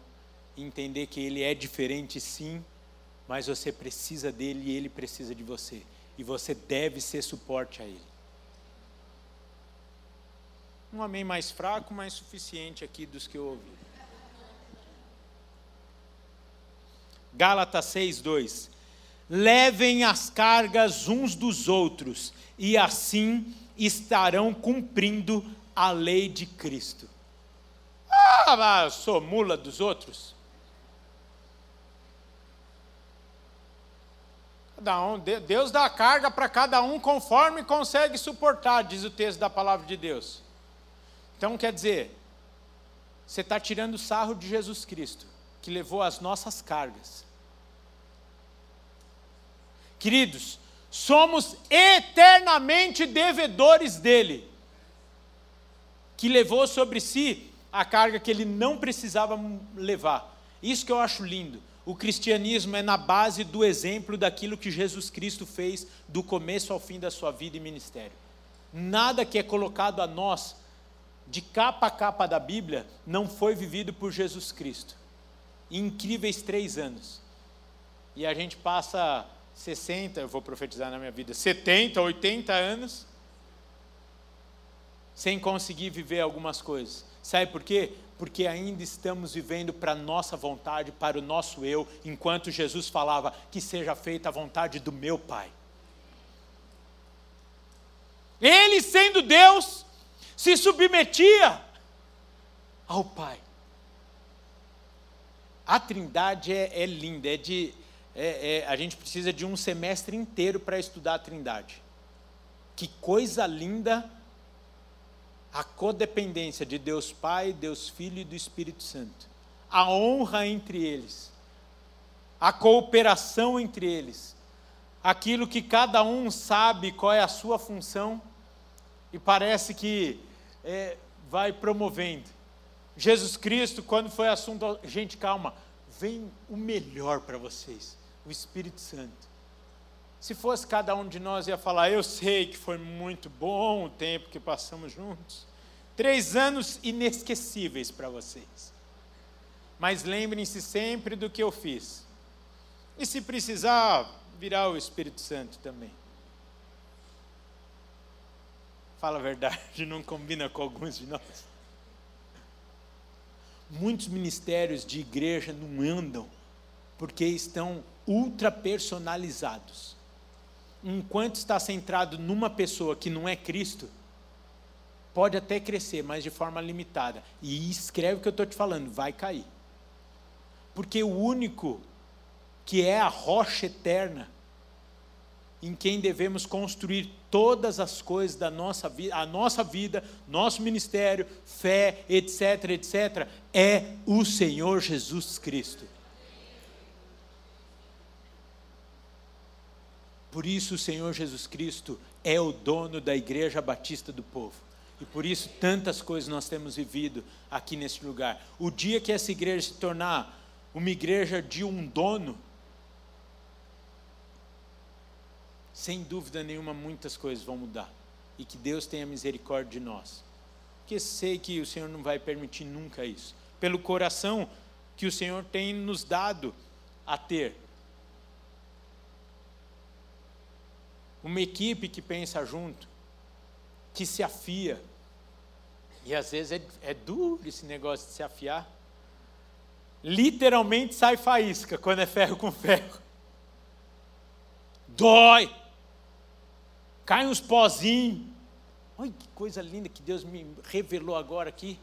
entender que ele é diferente sim, mas você precisa dele e ele precisa de você. E você deve ser suporte a ele. Um amém mais fraco, mas suficiente aqui dos que eu ouvi. Gálatas 6, 2. Levem as cargas uns dos outros, e assim estarão cumprindo a lei de Cristo. Ah, sou mula dos outros. Deus dá carga para cada um conforme consegue suportar, diz o texto da palavra de Deus. Então quer dizer, você está tirando sarro de Jesus Cristo, que levou as nossas cargas. Queridos, somos eternamente devedores dele, que levou sobre si a carga que ele não precisava levar. Isso que eu acho lindo. O cristianismo é na base do exemplo daquilo que Jesus Cristo fez do começo ao fim da sua vida e ministério. Nada que é colocado a nós, de capa a capa da Bíblia, não foi vivido por Jesus Cristo. Incríveis três anos. E a gente passa 60, eu vou profetizar na minha vida, 70, 80 anos, sem conseguir viver algumas coisas. Sabe por quê? Porque ainda estamos vivendo para a nossa vontade, para o nosso eu, enquanto Jesus falava que seja feita a vontade do meu Pai. Ele, sendo Deus, se submetia ao Pai. A Trindade é, é linda, é de, é, é, a gente precisa de um semestre inteiro para estudar a Trindade. Que coisa linda a codependência de Deus Pai, Deus Filho e do Espírito Santo, a honra entre eles, a cooperação entre eles, aquilo que cada um sabe qual é a sua função e parece que é, vai promovendo. Jesus Cristo, quando foi assunto, gente, calma, vem o melhor para vocês, o Espírito Santo. Se fosse cada um de nós, ia falar: Eu sei que foi muito bom o tempo que passamos juntos. Três anos inesquecíveis para vocês. Mas lembrem-se sempre do que eu fiz. E se precisar, virar o Espírito Santo também. Fala a verdade, não combina com alguns de nós. Muitos ministérios de igreja não andam porque estão ultra personalizados enquanto está centrado numa pessoa que não é Cristo, pode até crescer, mas de forma limitada. E escreve o que eu estou te falando, vai cair. Porque o único que é a rocha eterna, em quem devemos construir todas as coisas da nossa vida, a nossa vida, nosso ministério, fé, etc, etc, é o Senhor Jesus Cristo. Por isso o Senhor Jesus Cristo é o dono da Igreja Batista do Povo. E por isso tantas coisas nós temos vivido aqui nesse lugar. O dia que essa igreja se tornar uma igreja de um dono, sem dúvida nenhuma muitas coisas vão mudar. E que Deus tenha misericórdia de nós. Porque sei que o Senhor não vai permitir nunca isso. Pelo coração que o Senhor tem nos dado a ter uma equipe que pensa junto, que se afia. E às vezes é, é duro esse negócio de se afiar. Literalmente sai faísca quando é ferro com ferro. Dói. Cai uns pozinhos. Olha que coisa linda que Deus me revelou agora aqui.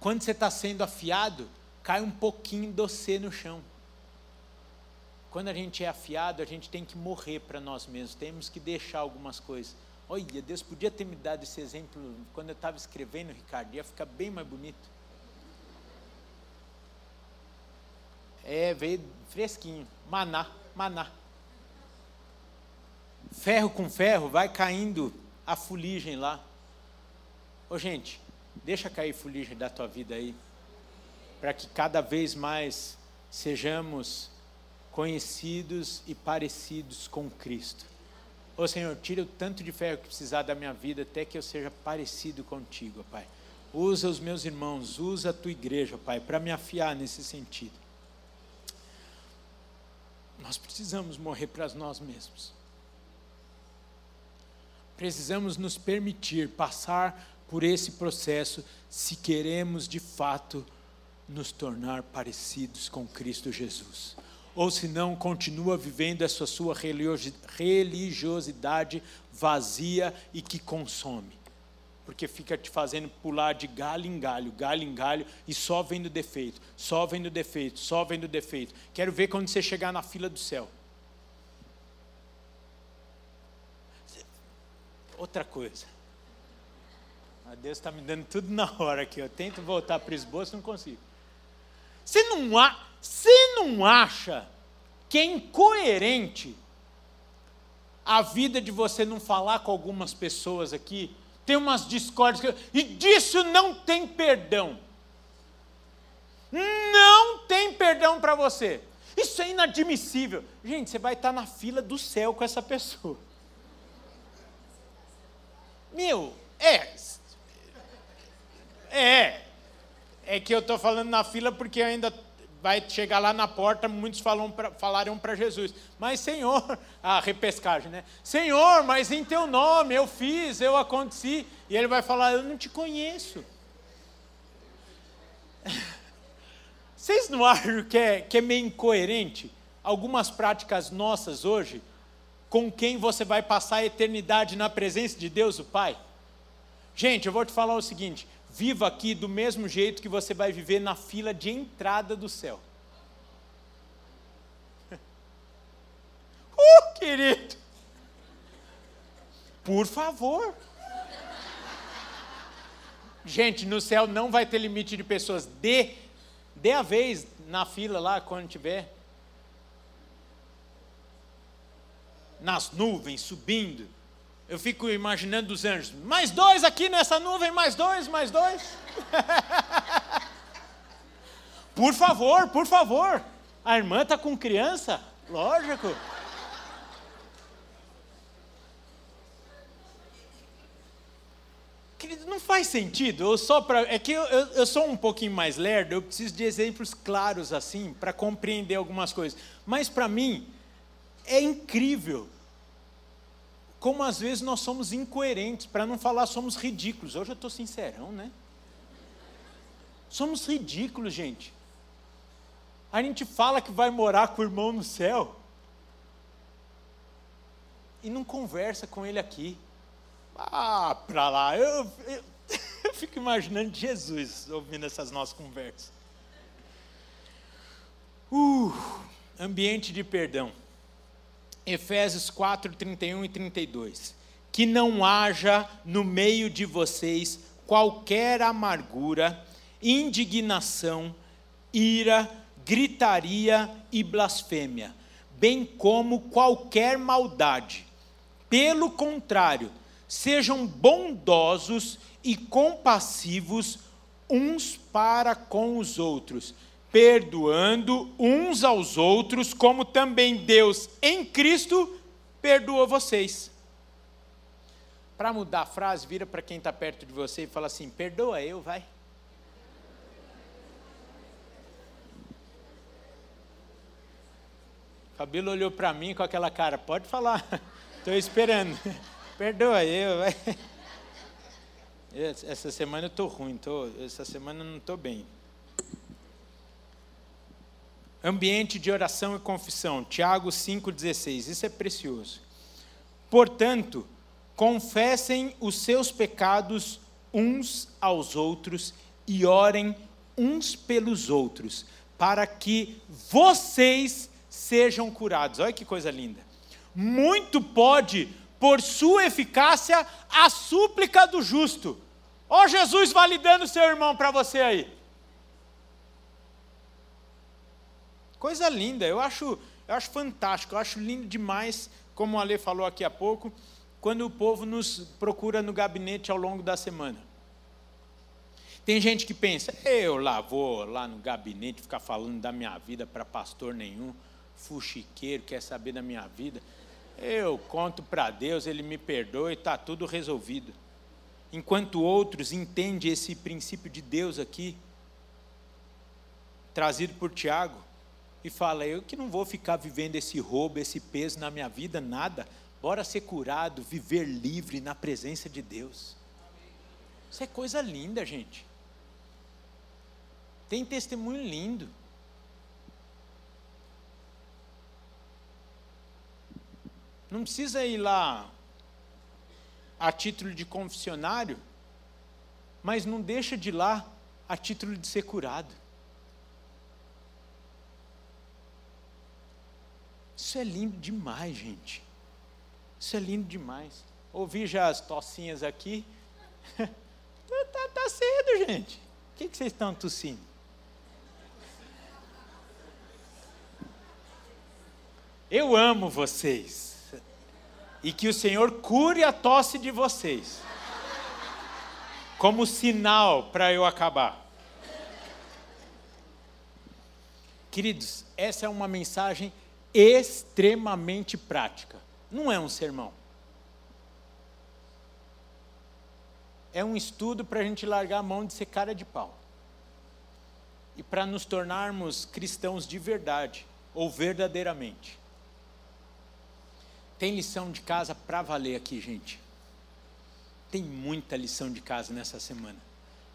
Quando você está sendo afiado, cai um pouquinho de você no chão. Quando a gente é afiado, a gente tem que morrer para nós mesmos, temos que deixar algumas coisas. Olha, Deus podia ter me dado esse exemplo quando eu estava escrevendo, Ricardo, ia ficar bem mais bonito. É, veio fresquinho, maná, maná. Ferro com ferro, vai caindo a fuligem lá. Ô gente, deixa cair fuligem da tua vida aí. para que cada vez mais sejamos conhecidos e parecidos com Cristo. Ô Senhor, tira o tanto de ferro que precisar da minha vida até que eu seja parecido contigo, Pai. Usa os meus irmãos, usa a tua igreja, Pai, para me afiar nesse sentido. Nós precisamos morrer para nós mesmos. Precisamos nos permitir passar por esse processo se queremos de fato nos tornar parecidos com Cristo Jesus. Ou se não, continua vivendo essa sua religiosidade vazia e que consome. Porque fica te fazendo pular de galho em galho, galho em galho, e só vendo defeito, só vendo defeito, só vendo defeito. Quero ver quando você chegar na fila do céu. Outra coisa. Deus está me dando tudo na hora aqui. Eu tento voltar para o esboço, não consigo. Você não, a, você não acha que é incoerente a vida de você não falar com algumas pessoas aqui? Tem umas discórdias, e disso não tem perdão. Não tem perdão para você. Isso é inadmissível. Gente, você vai estar na fila do céu com essa pessoa. Meu, é. É. É que eu estou falando na fila porque ainda vai chegar lá na porta, muitos falam pra, falarão para Jesus, mas Senhor, a (laughs) repescagem, né? Senhor, mas em teu nome eu fiz, eu aconteci. E ele vai falar, eu não te conheço. (laughs) Vocês não acham que é, que é meio incoerente algumas práticas nossas hoje com quem você vai passar a eternidade na presença de Deus, o Pai? Gente, eu vou te falar o seguinte: Viva aqui do mesmo jeito que você vai viver na fila de entrada do céu. (laughs) Uh, querido! Por favor. Gente, no céu não vai ter limite de pessoas. Dê, dê a vez na fila lá quando tiver. Nas nuvens, subindo eu fico imaginando os anjos. Mais dois aqui nessa nuvem, mais dois, mais dois. (laughs) por favor, por favor. A irmã está com criança? Lógico. Querido, não faz sentido. Eu só pra, é que eu, eu, eu sou um pouquinho mais lerdo, eu preciso de exemplos claros assim, para compreender algumas coisas. Mas para mim, é incrível como às vezes nós somos incoerentes, para não falar somos ridículos. Hoje eu estou sincerão, né? Somos ridículos, gente. A gente fala que vai morar com o irmão no céu e não conversa com ele aqui. Ah, para lá. Eu, eu, (laughs) eu fico imaginando Jesus ouvindo essas nossas conversas. Uh, ambiente de perdão. Efésios 4, 31 e 32. Que não haja no meio de vocês qualquer amargura, indignação, ira, gritaria e blasfêmia, bem como qualquer maldade. Pelo contrário, sejam bondosos e compassivos uns para com os outros perdoando uns aos outros, como também Deus em Cristo perdoou vocês. Para mudar a frase, vira para quem está perto de você e fala assim: perdoa eu, vai. Fabíola olhou para mim com aquela cara, pode falar, (laughs) estou esperando. (laughs) Perdoa eu, vai. (laughs) Essa semana eu estou ruim, tô, essa semana eu não estou bem. Ambiente de oração e confissão, Tiago 5,16, isso é precioso. Portanto, confessem os seus pecados uns aos outros e orem uns pelos outros, para que vocês sejam curados. Olha que coisa linda. Muito pode, por sua eficácia, a súplica do justo. Ó Jesus validando seu irmão para você aí. Coisa linda, eu acho, eu acho fantástico, eu acho lindo demais, como o Ale falou aqui há pouco, quando o povo nos procura no gabinete ao longo da semana. Tem gente que pensa, eu lá vou lá no gabinete ficar falando da minha vida para pastor nenhum, fuxiqueiro, quer saber da minha vida. Eu conto para Deus, Ele me perdoa e está tudo resolvido. Enquanto outros entendem esse princípio de Deus aqui, trazido por Tiago, e fala: Eu que não vou ficar vivendo esse roubo, esse peso na minha vida, nada. Bora ser curado, viver livre na presença de Deus. Isso é coisa linda, gente. Tem testemunho lindo. Não precisa ir lá a título de confessionário, mas não deixa de ir lá a título de ser curado. Isso é lindo demais, gente. Isso é lindo demais. Ouvi já as tocinhas aqui. (laughs) tá, tá, cedo, gente. O que, que vocês estão tossindo? Eu amo vocês. E que o Senhor cure a tosse de vocês. Como sinal para eu acabar. Queridos, essa é uma mensagem extremamente prática. Não é um sermão. É um estudo para a gente largar a mão de ser cara de pau. E para nos tornarmos cristãos de verdade, ou verdadeiramente. Tem lição de casa para valer aqui, gente. Tem muita lição de casa nessa semana.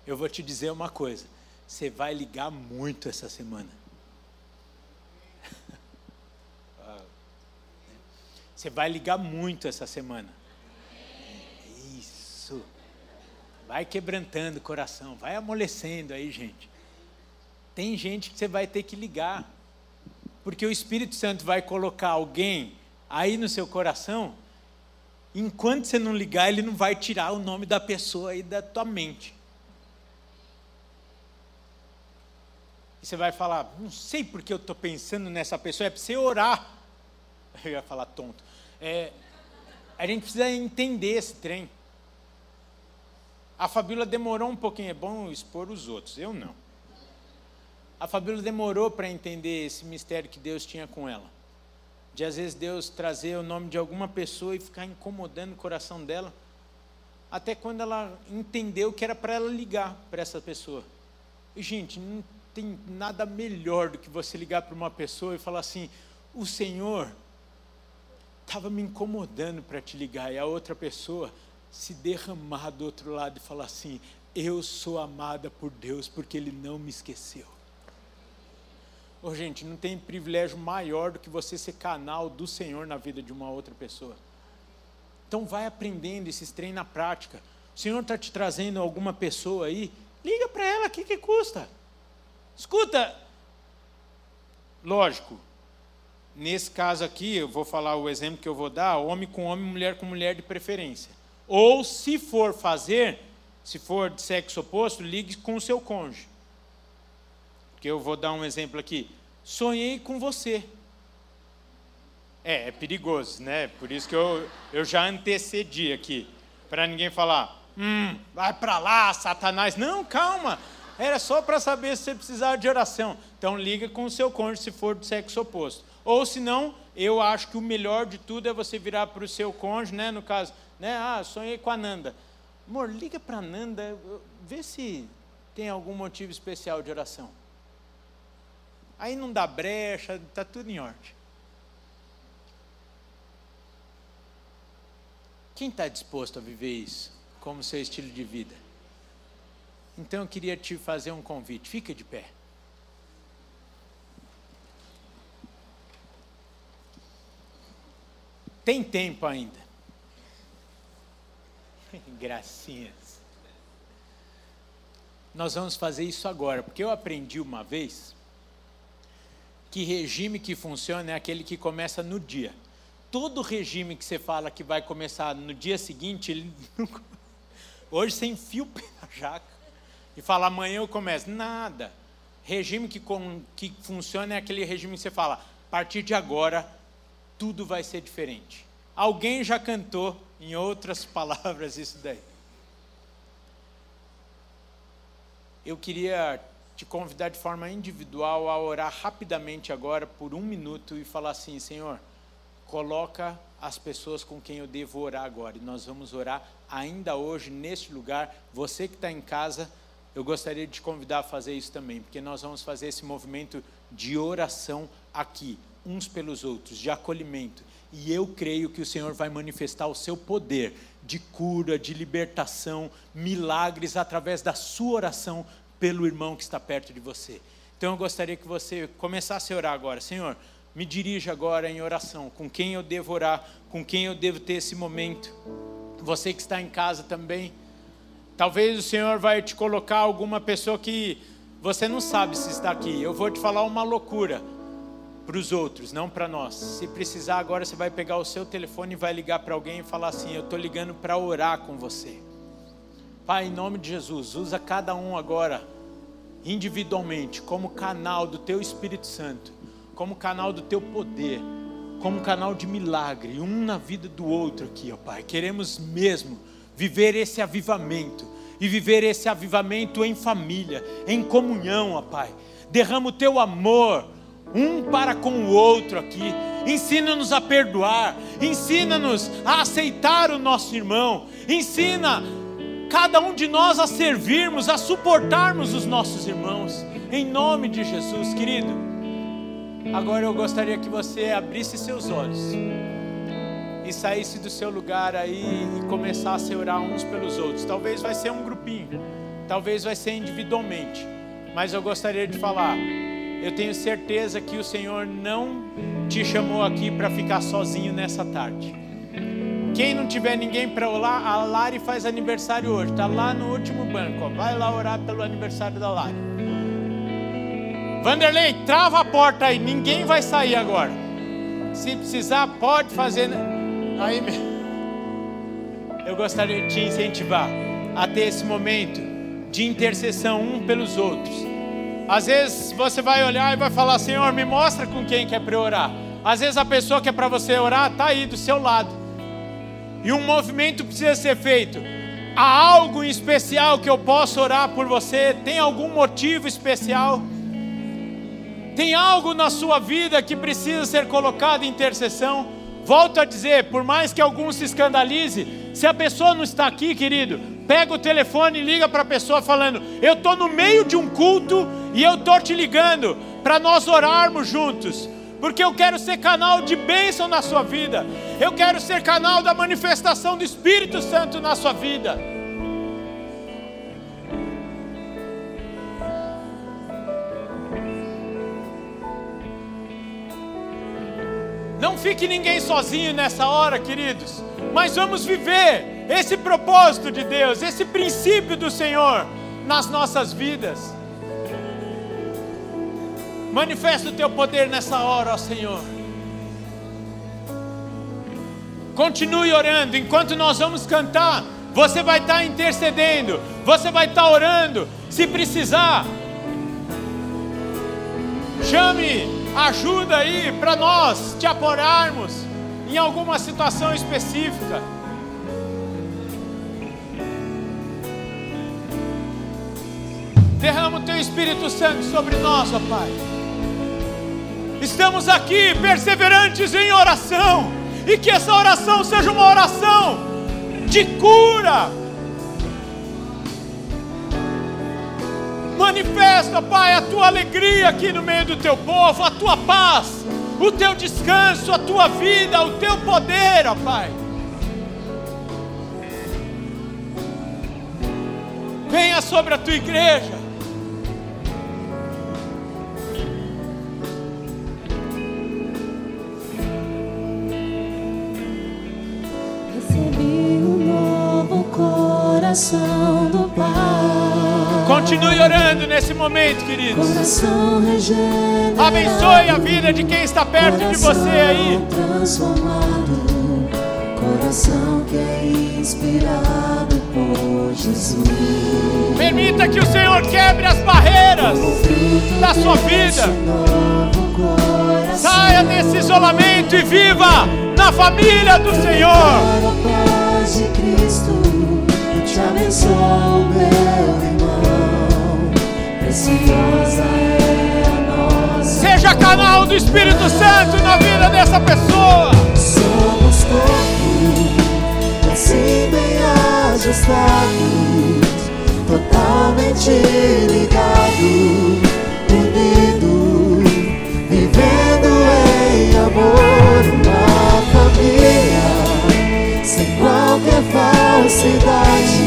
Eu vou te dizer uma coisa: você vai ligar muito essa semana. Você vai ligar muito essa semana. Isso. Vai quebrantando o coração, vai amolecendo aí, gente. Tem gente que você vai ter que ligar. Porque o Espírito Santo vai colocar alguém aí no seu coração. Enquanto você não ligar, ele não vai tirar o nome da pessoa aí da tua mente. E você vai falar, não sei porque eu estou pensando nessa pessoa, é para você orar. (laughs) Eu ia falar tonto. É, a gente precisa entender esse trem. A Fabíola demorou um pouquinho, é bom expor os outros, eu não. A Fabíola demorou para entender esse mistério que Deus tinha com ela. De às vezes Deus trazer o nome de alguma pessoa e ficar incomodando o coração dela, até quando ela entendeu que era para ela ligar para essa pessoa. E, gente, não tem nada melhor do que você ligar para uma pessoa e falar assim: o Senhor estava me incomodando para te ligar, e a outra pessoa se derramar do outro lado e falar assim: Eu sou amada por Deus porque Ele não me esqueceu. Oh, gente, não tem privilégio maior do que você ser canal do Senhor na vida de uma outra pessoa. Então, vai aprendendo esses treinos na prática. O Senhor está te trazendo alguma pessoa aí, liga para ela, o que, que custa? Escuta, lógico, Nesse caso aqui, eu vou falar o exemplo que eu vou dar: homem com homem, mulher com mulher de preferência. Ou, se for fazer, se for de sexo oposto, ligue com o seu cônjuge. Porque eu vou dar um exemplo aqui. Sonhei com você. É, é perigoso, né? Por isso que eu, eu já antecedi aqui. Para ninguém falar, hum, vai para lá, Satanás. Não, calma. Era só para saber se você precisava de oração. Então, liga com o seu cônjuge se for do sexo oposto. Ou se não, eu acho que o melhor de tudo é você virar para o seu cônjuge, né? No caso, né? Ah, sonhei com a Nanda. Amor, liga para a Nanda, vê se tem algum motivo especial de oração. Aí não dá brecha, está tudo em ordem. Quem está disposto a viver isso como seu estilo de vida? Então eu queria te fazer um convite. Fica de pé. Tem tempo ainda. (laughs) Gracinhas. Nós vamos fazer isso agora, porque eu aprendi uma vez que regime que funciona é aquele que começa no dia. Todo regime que você fala que vai começar no dia seguinte, ele (laughs) não... hoje você enfia o pé na jaca e fala amanhã eu começo. Nada. Regime que, com, que funciona é aquele regime que você fala, a partir de agora tudo vai ser diferente. Alguém já cantou, em outras (laughs) palavras, isso daí. Eu queria te convidar de forma individual a orar rapidamente agora por um minuto e falar assim, Senhor, coloca as pessoas com quem eu devo orar agora. E nós vamos orar ainda hoje neste lugar. Você que está em casa, eu gostaria de te convidar a fazer isso também, porque nós vamos fazer esse movimento de oração aqui, uns pelos outros, de acolhimento. E eu creio que o Senhor vai manifestar o seu poder de cura, de libertação, milagres através da sua oração pelo irmão que está perto de você. Então eu gostaria que você começasse a orar agora. Senhor, me dirija agora em oração. Com quem eu devo orar? Com quem eu devo ter esse momento? Você que está em casa também. Talvez o Senhor vai te colocar alguma pessoa que você não sabe se está aqui. Eu vou te falar uma loucura para os outros, não para nós. Se precisar, agora você vai pegar o seu telefone e vai ligar para alguém e falar assim: Eu estou ligando para orar com você. Pai, em nome de Jesus, usa cada um agora, individualmente, como canal do Teu Espírito Santo, como canal do Teu poder, como canal de milagre, um na vida do outro aqui, ó Pai. Queremos mesmo viver esse avivamento e viver esse avivamento em família, em comunhão, ó Pai. Derrama o Teu amor um para com o outro aqui. Ensina-nos a perdoar, ensina-nos a aceitar o nosso irmão, ensina cada um de nós a servirmos, a suportarmos os nossos irmãos, em nome de Jesus, querido. Agora eu gostaria que você abrisse seus olhos e saísse do seu lugar aí e começasse a orar uns pelos outros. Talvez vai ser um grupinho, talvez vai ser individualmente, mas eu gostaria de falar. Eu tenho certeza que o Senhor não te chamou aqui para ficar sozinho nessa tarde. Quem não tiver ninguém para orar, a Lari faz aniversário hoje, está lá no último banco. Ó. Vai lá orar pelo aniversário da Lari. Vanderlei, trava a porta aí, ninguém vai sair agora. Se precisar, pode fazer. Né? Aí (laughs) Eu gostaria de te incentivar a ter esse momento de intercessão um pelos outros. Às vezes você vai olhar e vai falar: Senhor, me mostra com quem quer para orar. Às vezes a pessoa que é para você orar está aí do seu lado. E um movimento precisa ser feito. Há algo em especial que eu posso orar por você? Tem algum motivo especial? Tem algo na sua vida que precisa ser colocado em intercessão? Volto a dizer, por mais que alguns se escandalize, se a pessoa não está aqui, querido, pega o telefone e liga para a pessoa falando: Eu estou no meio de um culto e eu estou te ligando para nós orarmos juntos porque eu quero ser canal de bênção na sua vida, eu quero ser canal da manifestação do Espírito Santo na sua vida. Não fique ninguém sozinho nessa hora, queridos, mas vamos viver esse propósito de Deus, esse princípio do Senhor nas nossas vidas. Manifesta o teu poder nessa hora, ó Senhor. Continue orando, enquanto nós vamos cantar, você vai estar intercedendo, você vai estar orando, se precisar. Chame ajuda aí para nós te apoiarmos em alguma situação específica. Derrama o teu Espírito Santo sobre nós, ó Pai. Estamos aqui perseverantes em oração, e que essa oração seja uma oração de cura. Manifesta, Pai, a tua alegria aqui no meio do teu povo, a tua paz, o teu descanso, a tua vida, o teu poder, ó Pai. Venha sobre a tua igreja. Coração do Pai. Continue orando nesse momento, queridos. Coração. Abençoe a vida de quem está perto de você aí. Transformado, coração que é inspirado por Jesus. Permita que o Senhor quebre as barreiras da sua vida. Saia desse isolamento e viva na família do Senhor. Cristo te abençoo, meu irmão. preciosa é a nossa. Seja canal do Espírito Santo na vida dessa pessoa. Somos corpo, assim bem ajustados, totalmente ligados, unidos, vivendo em amor, uma família, sem qualquer falsidade,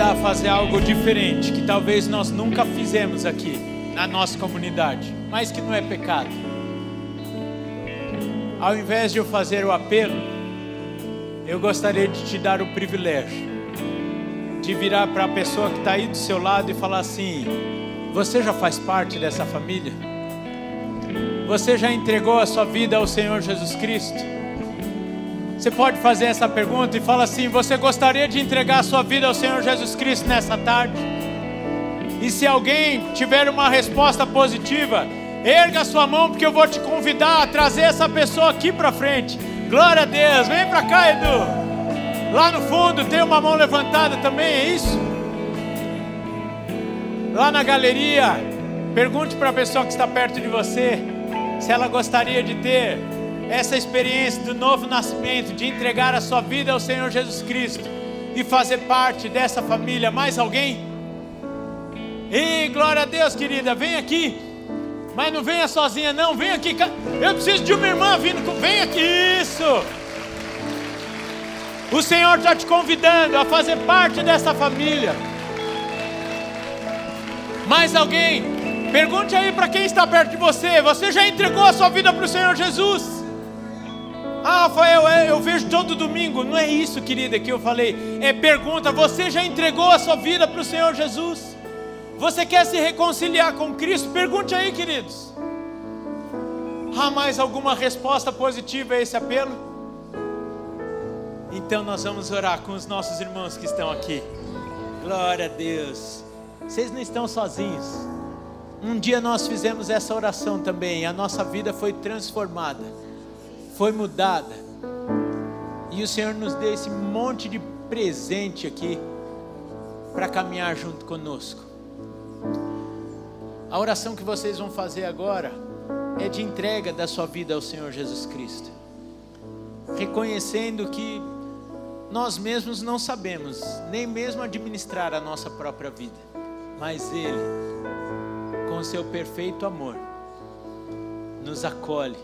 convidar a fazer algo diferente que talvez nós nunca fizemos aqui na nossa comunidade, mas que não é pecado. Ao invés de eu fazer o apelo, eu gostaria de te dar o privilégio de virar para a pessoa que está aí do seu lado e falar assim: Você já faz parte dessa família? Você já entregou a sua vida ao Senhor Jesus Cristo? Você pode fazer essa pergunta e fala assim: Você gostaria de entregar a sua vida ao Senhor Jesus Cristo nessa tarde? E se alguém tiver uma resposta positiva, erga sua mão, porque eu vou te convidar a trazer essa pessoa aqui para frente. Glória a Deus, vem para cá, Edu. Lá no fundo tem uma mão levantada também, é isso? Lá na galeria, pergunte para a pessoa que está perto de você se ela gostaria de ter essa experiência do novo nascimento, de entregar a sua vida ao Senhor Jesus Cristo e fazer parte dessa família. Mais alguém? Ei, glória a Deus, querida, vem aqui. Mas não venha sozinha, não. Vem aqui. Eu preciso de uma irmã vindo. com- Vem aqui. Isso. O Senhor está te convidando a fazer parte dessa família. Mais alguém? Pergunte aí para quem está perto de você. Você já entregou a sua vida para o Senhor Jesus? Ah, Rafael, é, eu vejo todo domingo. Não é isso, querida, que eu falei. É pergunta: você já entregou a sua vida para o Senhor Jesus? Você quer se reconciliar com Cristo? Pergunte aí, queridos. Há mais alguma resposta positiva a esse apelo? Então nós vamos orar com os nossos irmãos que estão aqui. Glória a Deus. Vocês não estão sozinhos. Um dia nós fizemos essa oração também. A nossa vida foi transformada, foi mudada. E o Senhor nos deu esse monte de presente aqui para caminhar junto conosco. A oração que vocês vão fazer agora é de entrega da sua vida ao Senhor Jesus Cristo, reconhecendo que nós mesmos não sabemos nem mesmo administrar a nossa própria vida, mas Ele, com seu perfeito amor, nos acolhe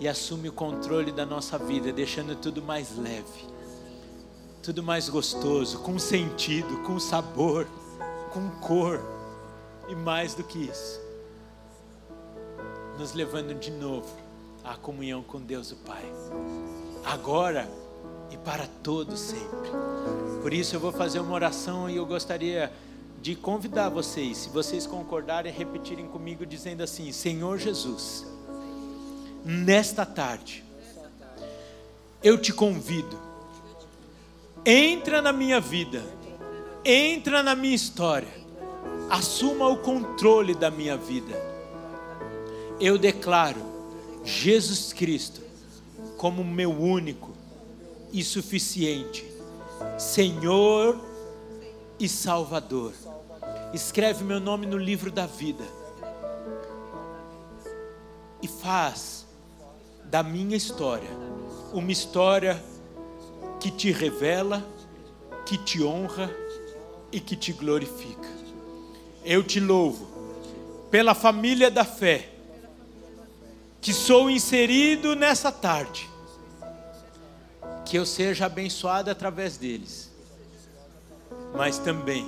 e assume o controle da nossa vida, deixando tudo mais leve, tudo mais gostoso, com sentido, com sabor, com cor e mais do que isso, nos levando de novo à comunhão com Deus o Pai, agora e para todo sempre. Por isso eu vou fazer uma oração e eu gostaria de convidar vocês, se vocês concordarem, repetirem comigo dizendo assim: Senhor Jesus, nesta tarde, eu te convido, entra na minha vida, entra na minha história, assuma o controle da minha vida. Eu declaro Jesus Cristo como meu único e suficiente Senhor e Salvador. Escreve meu nome no livro da vida e faz da minha história uma história que te revela, que te honra e que te glorifica. Eu te louvo pela família da fé que sou inserido nessa tarde, que eu seja abençoado através deles, mas também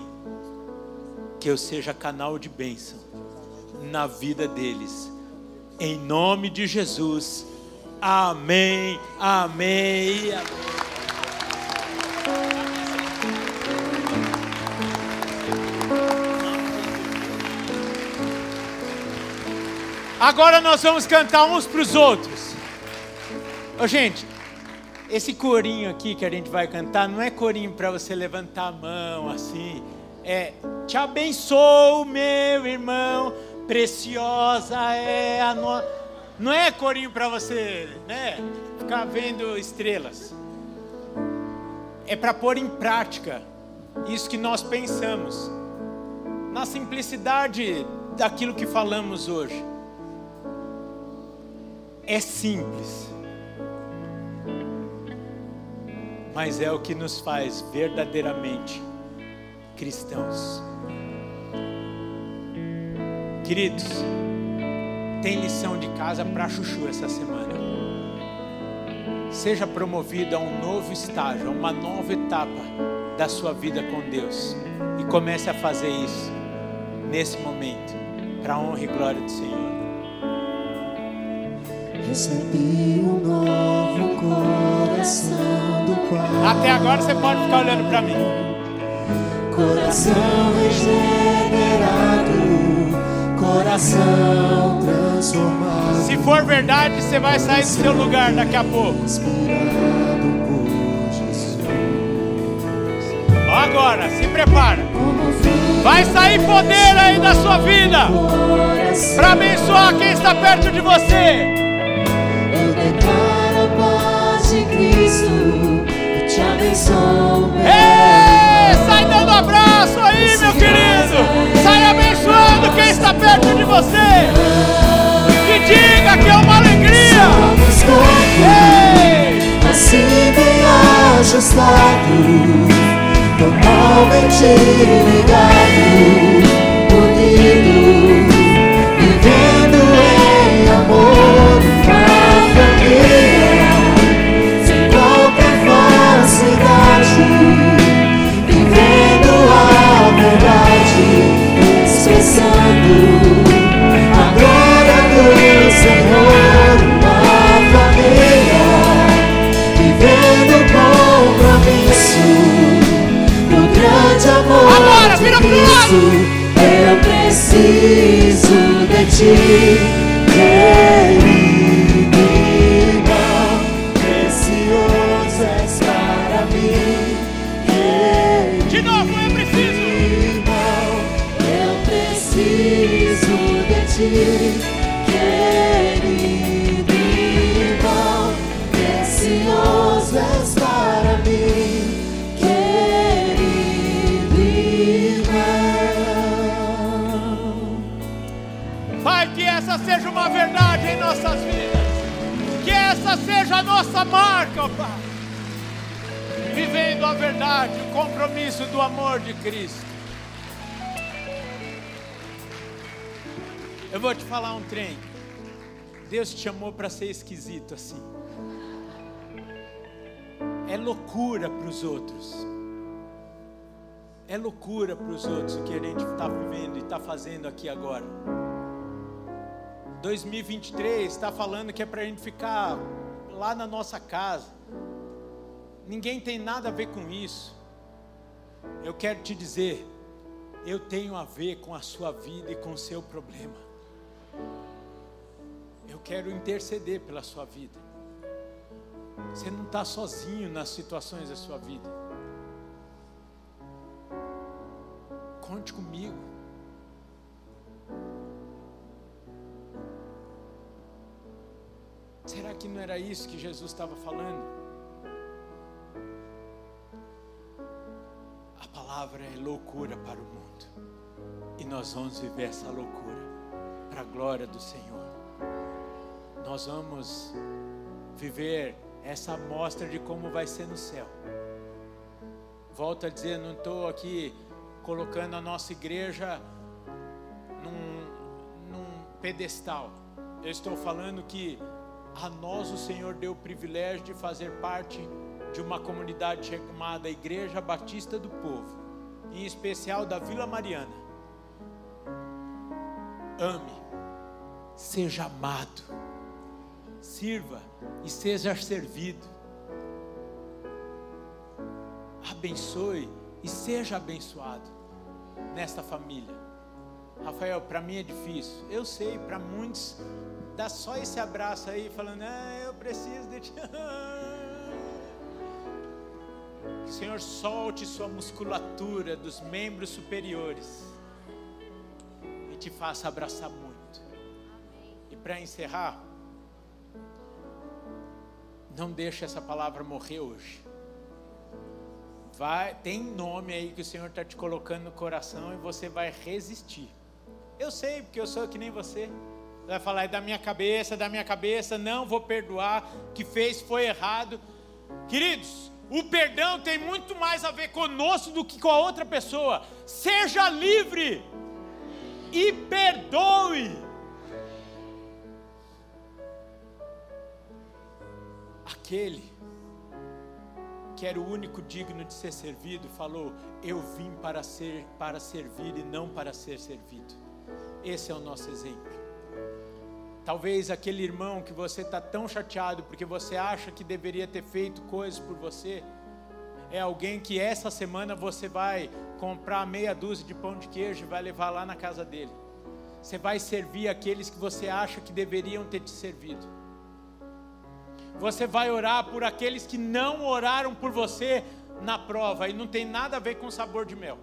que eu seja canal de bênção na vida deles, em nome de Jesus. Amém, amém. Agora nós vamos cantar uns para os outros. Gente, esse corinho aqui que a gente vai cantar não é corinho para você levantar a mão assim. É te abençoo, meu irmão, preciosa é a nossa. Não é corinho para você, né? Ficar vendo estrelas. É para pôr em prática isso que nós pensamos. Na simplicidade daquilo que falamos hoje. É simples. Mas é o que nos faz verdadeiramente cristãos. Queridos, tem lição de casa para chuchu essa semana. Seja promovido a um novo estágio, a uma nova etapa da sua vida com Deus. E comece a fazer isso nesse momento, para a honra e glória do Senhor. Recebi um novo coração do Pai. Até agora você pode ficar olhando para mim. Coração regenerado, coração transformado. Se for verdade, você vai sair do seu lugar daqui a pouco. Agora, se prepara. Vai sair poder aí da sua vida para abençoar quem está perto de você. Eu declaro a paz de Cristo e te abençoo, meu Ei, sai dando abraço aí, meu querido. Abençoando quem está perto de você. E diga que é uma alegria. Assim ajustado, totalmente ligado, unido, Eu preciso de ti, para ser esquisito assim. É loucura para os outros. É loucura para os outros o que a gente está vivendo e está fazendo aqui agora. 2023 está falando que é para a gente ficar lá na nossa casa. Ninguém tem nada a ver com isso. Eu quero te dizer, eu tenho a ver com a sua vida e com o seu problema. Quero interceder pela sua vida. Você não está sozinho nas situações da sua vida. Conte comigo. Será que não era isso que Jesus estava falando? A palavra é loucura para o mundo. E nós vamos viver essa loucura para a glória do Senhor. Nós vamos viver essa amostra de como vai ser no céu. Volto a dizer, não estou aqui colocando a nossa igreja num, num pedestal. Eu estou falando que a nós o Senhor deu o privilégio de fazer parte de uma comunidade chamada Igreja Batista do Povo, em especial da Vila Mariana. Ame, seja amado, sirva e seja servido. Abençoe e seja abençoado nesta família. Rafael, para mim é difícil. Eu sei, para muitos dá só esse abraço aí falando: "Ah, eu preciso de ti". (laughs) Que o Senhor solte sua musculatura dos membros superiores e te faça abraçar muito. E para encerrar, não deixe essa palavra morrer hoje. Vai, tem nome aí que o Senhor está te colocando no coração e você vai resistir. Eu sei, porque eu sou que nem você. Você vai falar, é da minha cabeça, da minha cabeça, não vou perdoar, o que fez foi errado. Queridos, o perdão tem muito mais a ver conosco do que com a outra pessoa. Seja livre e perdoe. Aquele que era o único digno de ser servido falou: "Eu vim para ser para servir e não para ser servido". Esse é o nosso exemplo. Talvez aquele irmão que você está tão chateado porque você acha que deveria ter feito coisas por você, é alguém que essa semana você vai comprar meia dúzia de pão de queijo e vai levar lá na casa dele. Você vai servir aqueles que você acha que deveriam ter te servido. Você vai orar por aqueles que não oraram por você na prova e não tem nada a ver com sabor de mel.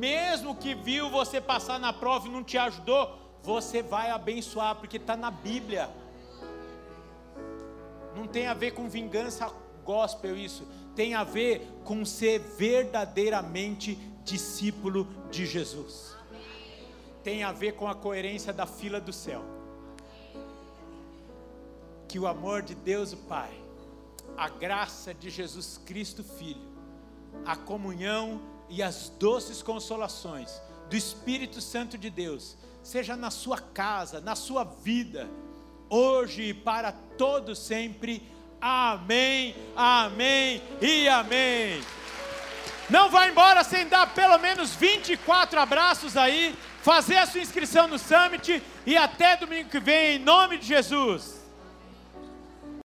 mesmo que viu você passar na prova e não te ajudou, você vai abençoar, porque está na Bíblia. Não tem a ver com vingança gospel isso, tem a ver com ser verdadeiramente discípulo de Jesus. Tem a ver com a coerência da fila do céu. Que o amor de Deus o Pai, a graça de Jesus Cristo Filho, a comunhão e as doces consolações do Espírito Santo de Deus, seja na sua casa, na sua vida, hoje e para todo sempre. Amém, amém e amém. Não vá embora sem dar pelo menos 24 abraços aí, fazer a sua inscrição no Summit e até domingo que vem, em nome de Jesus.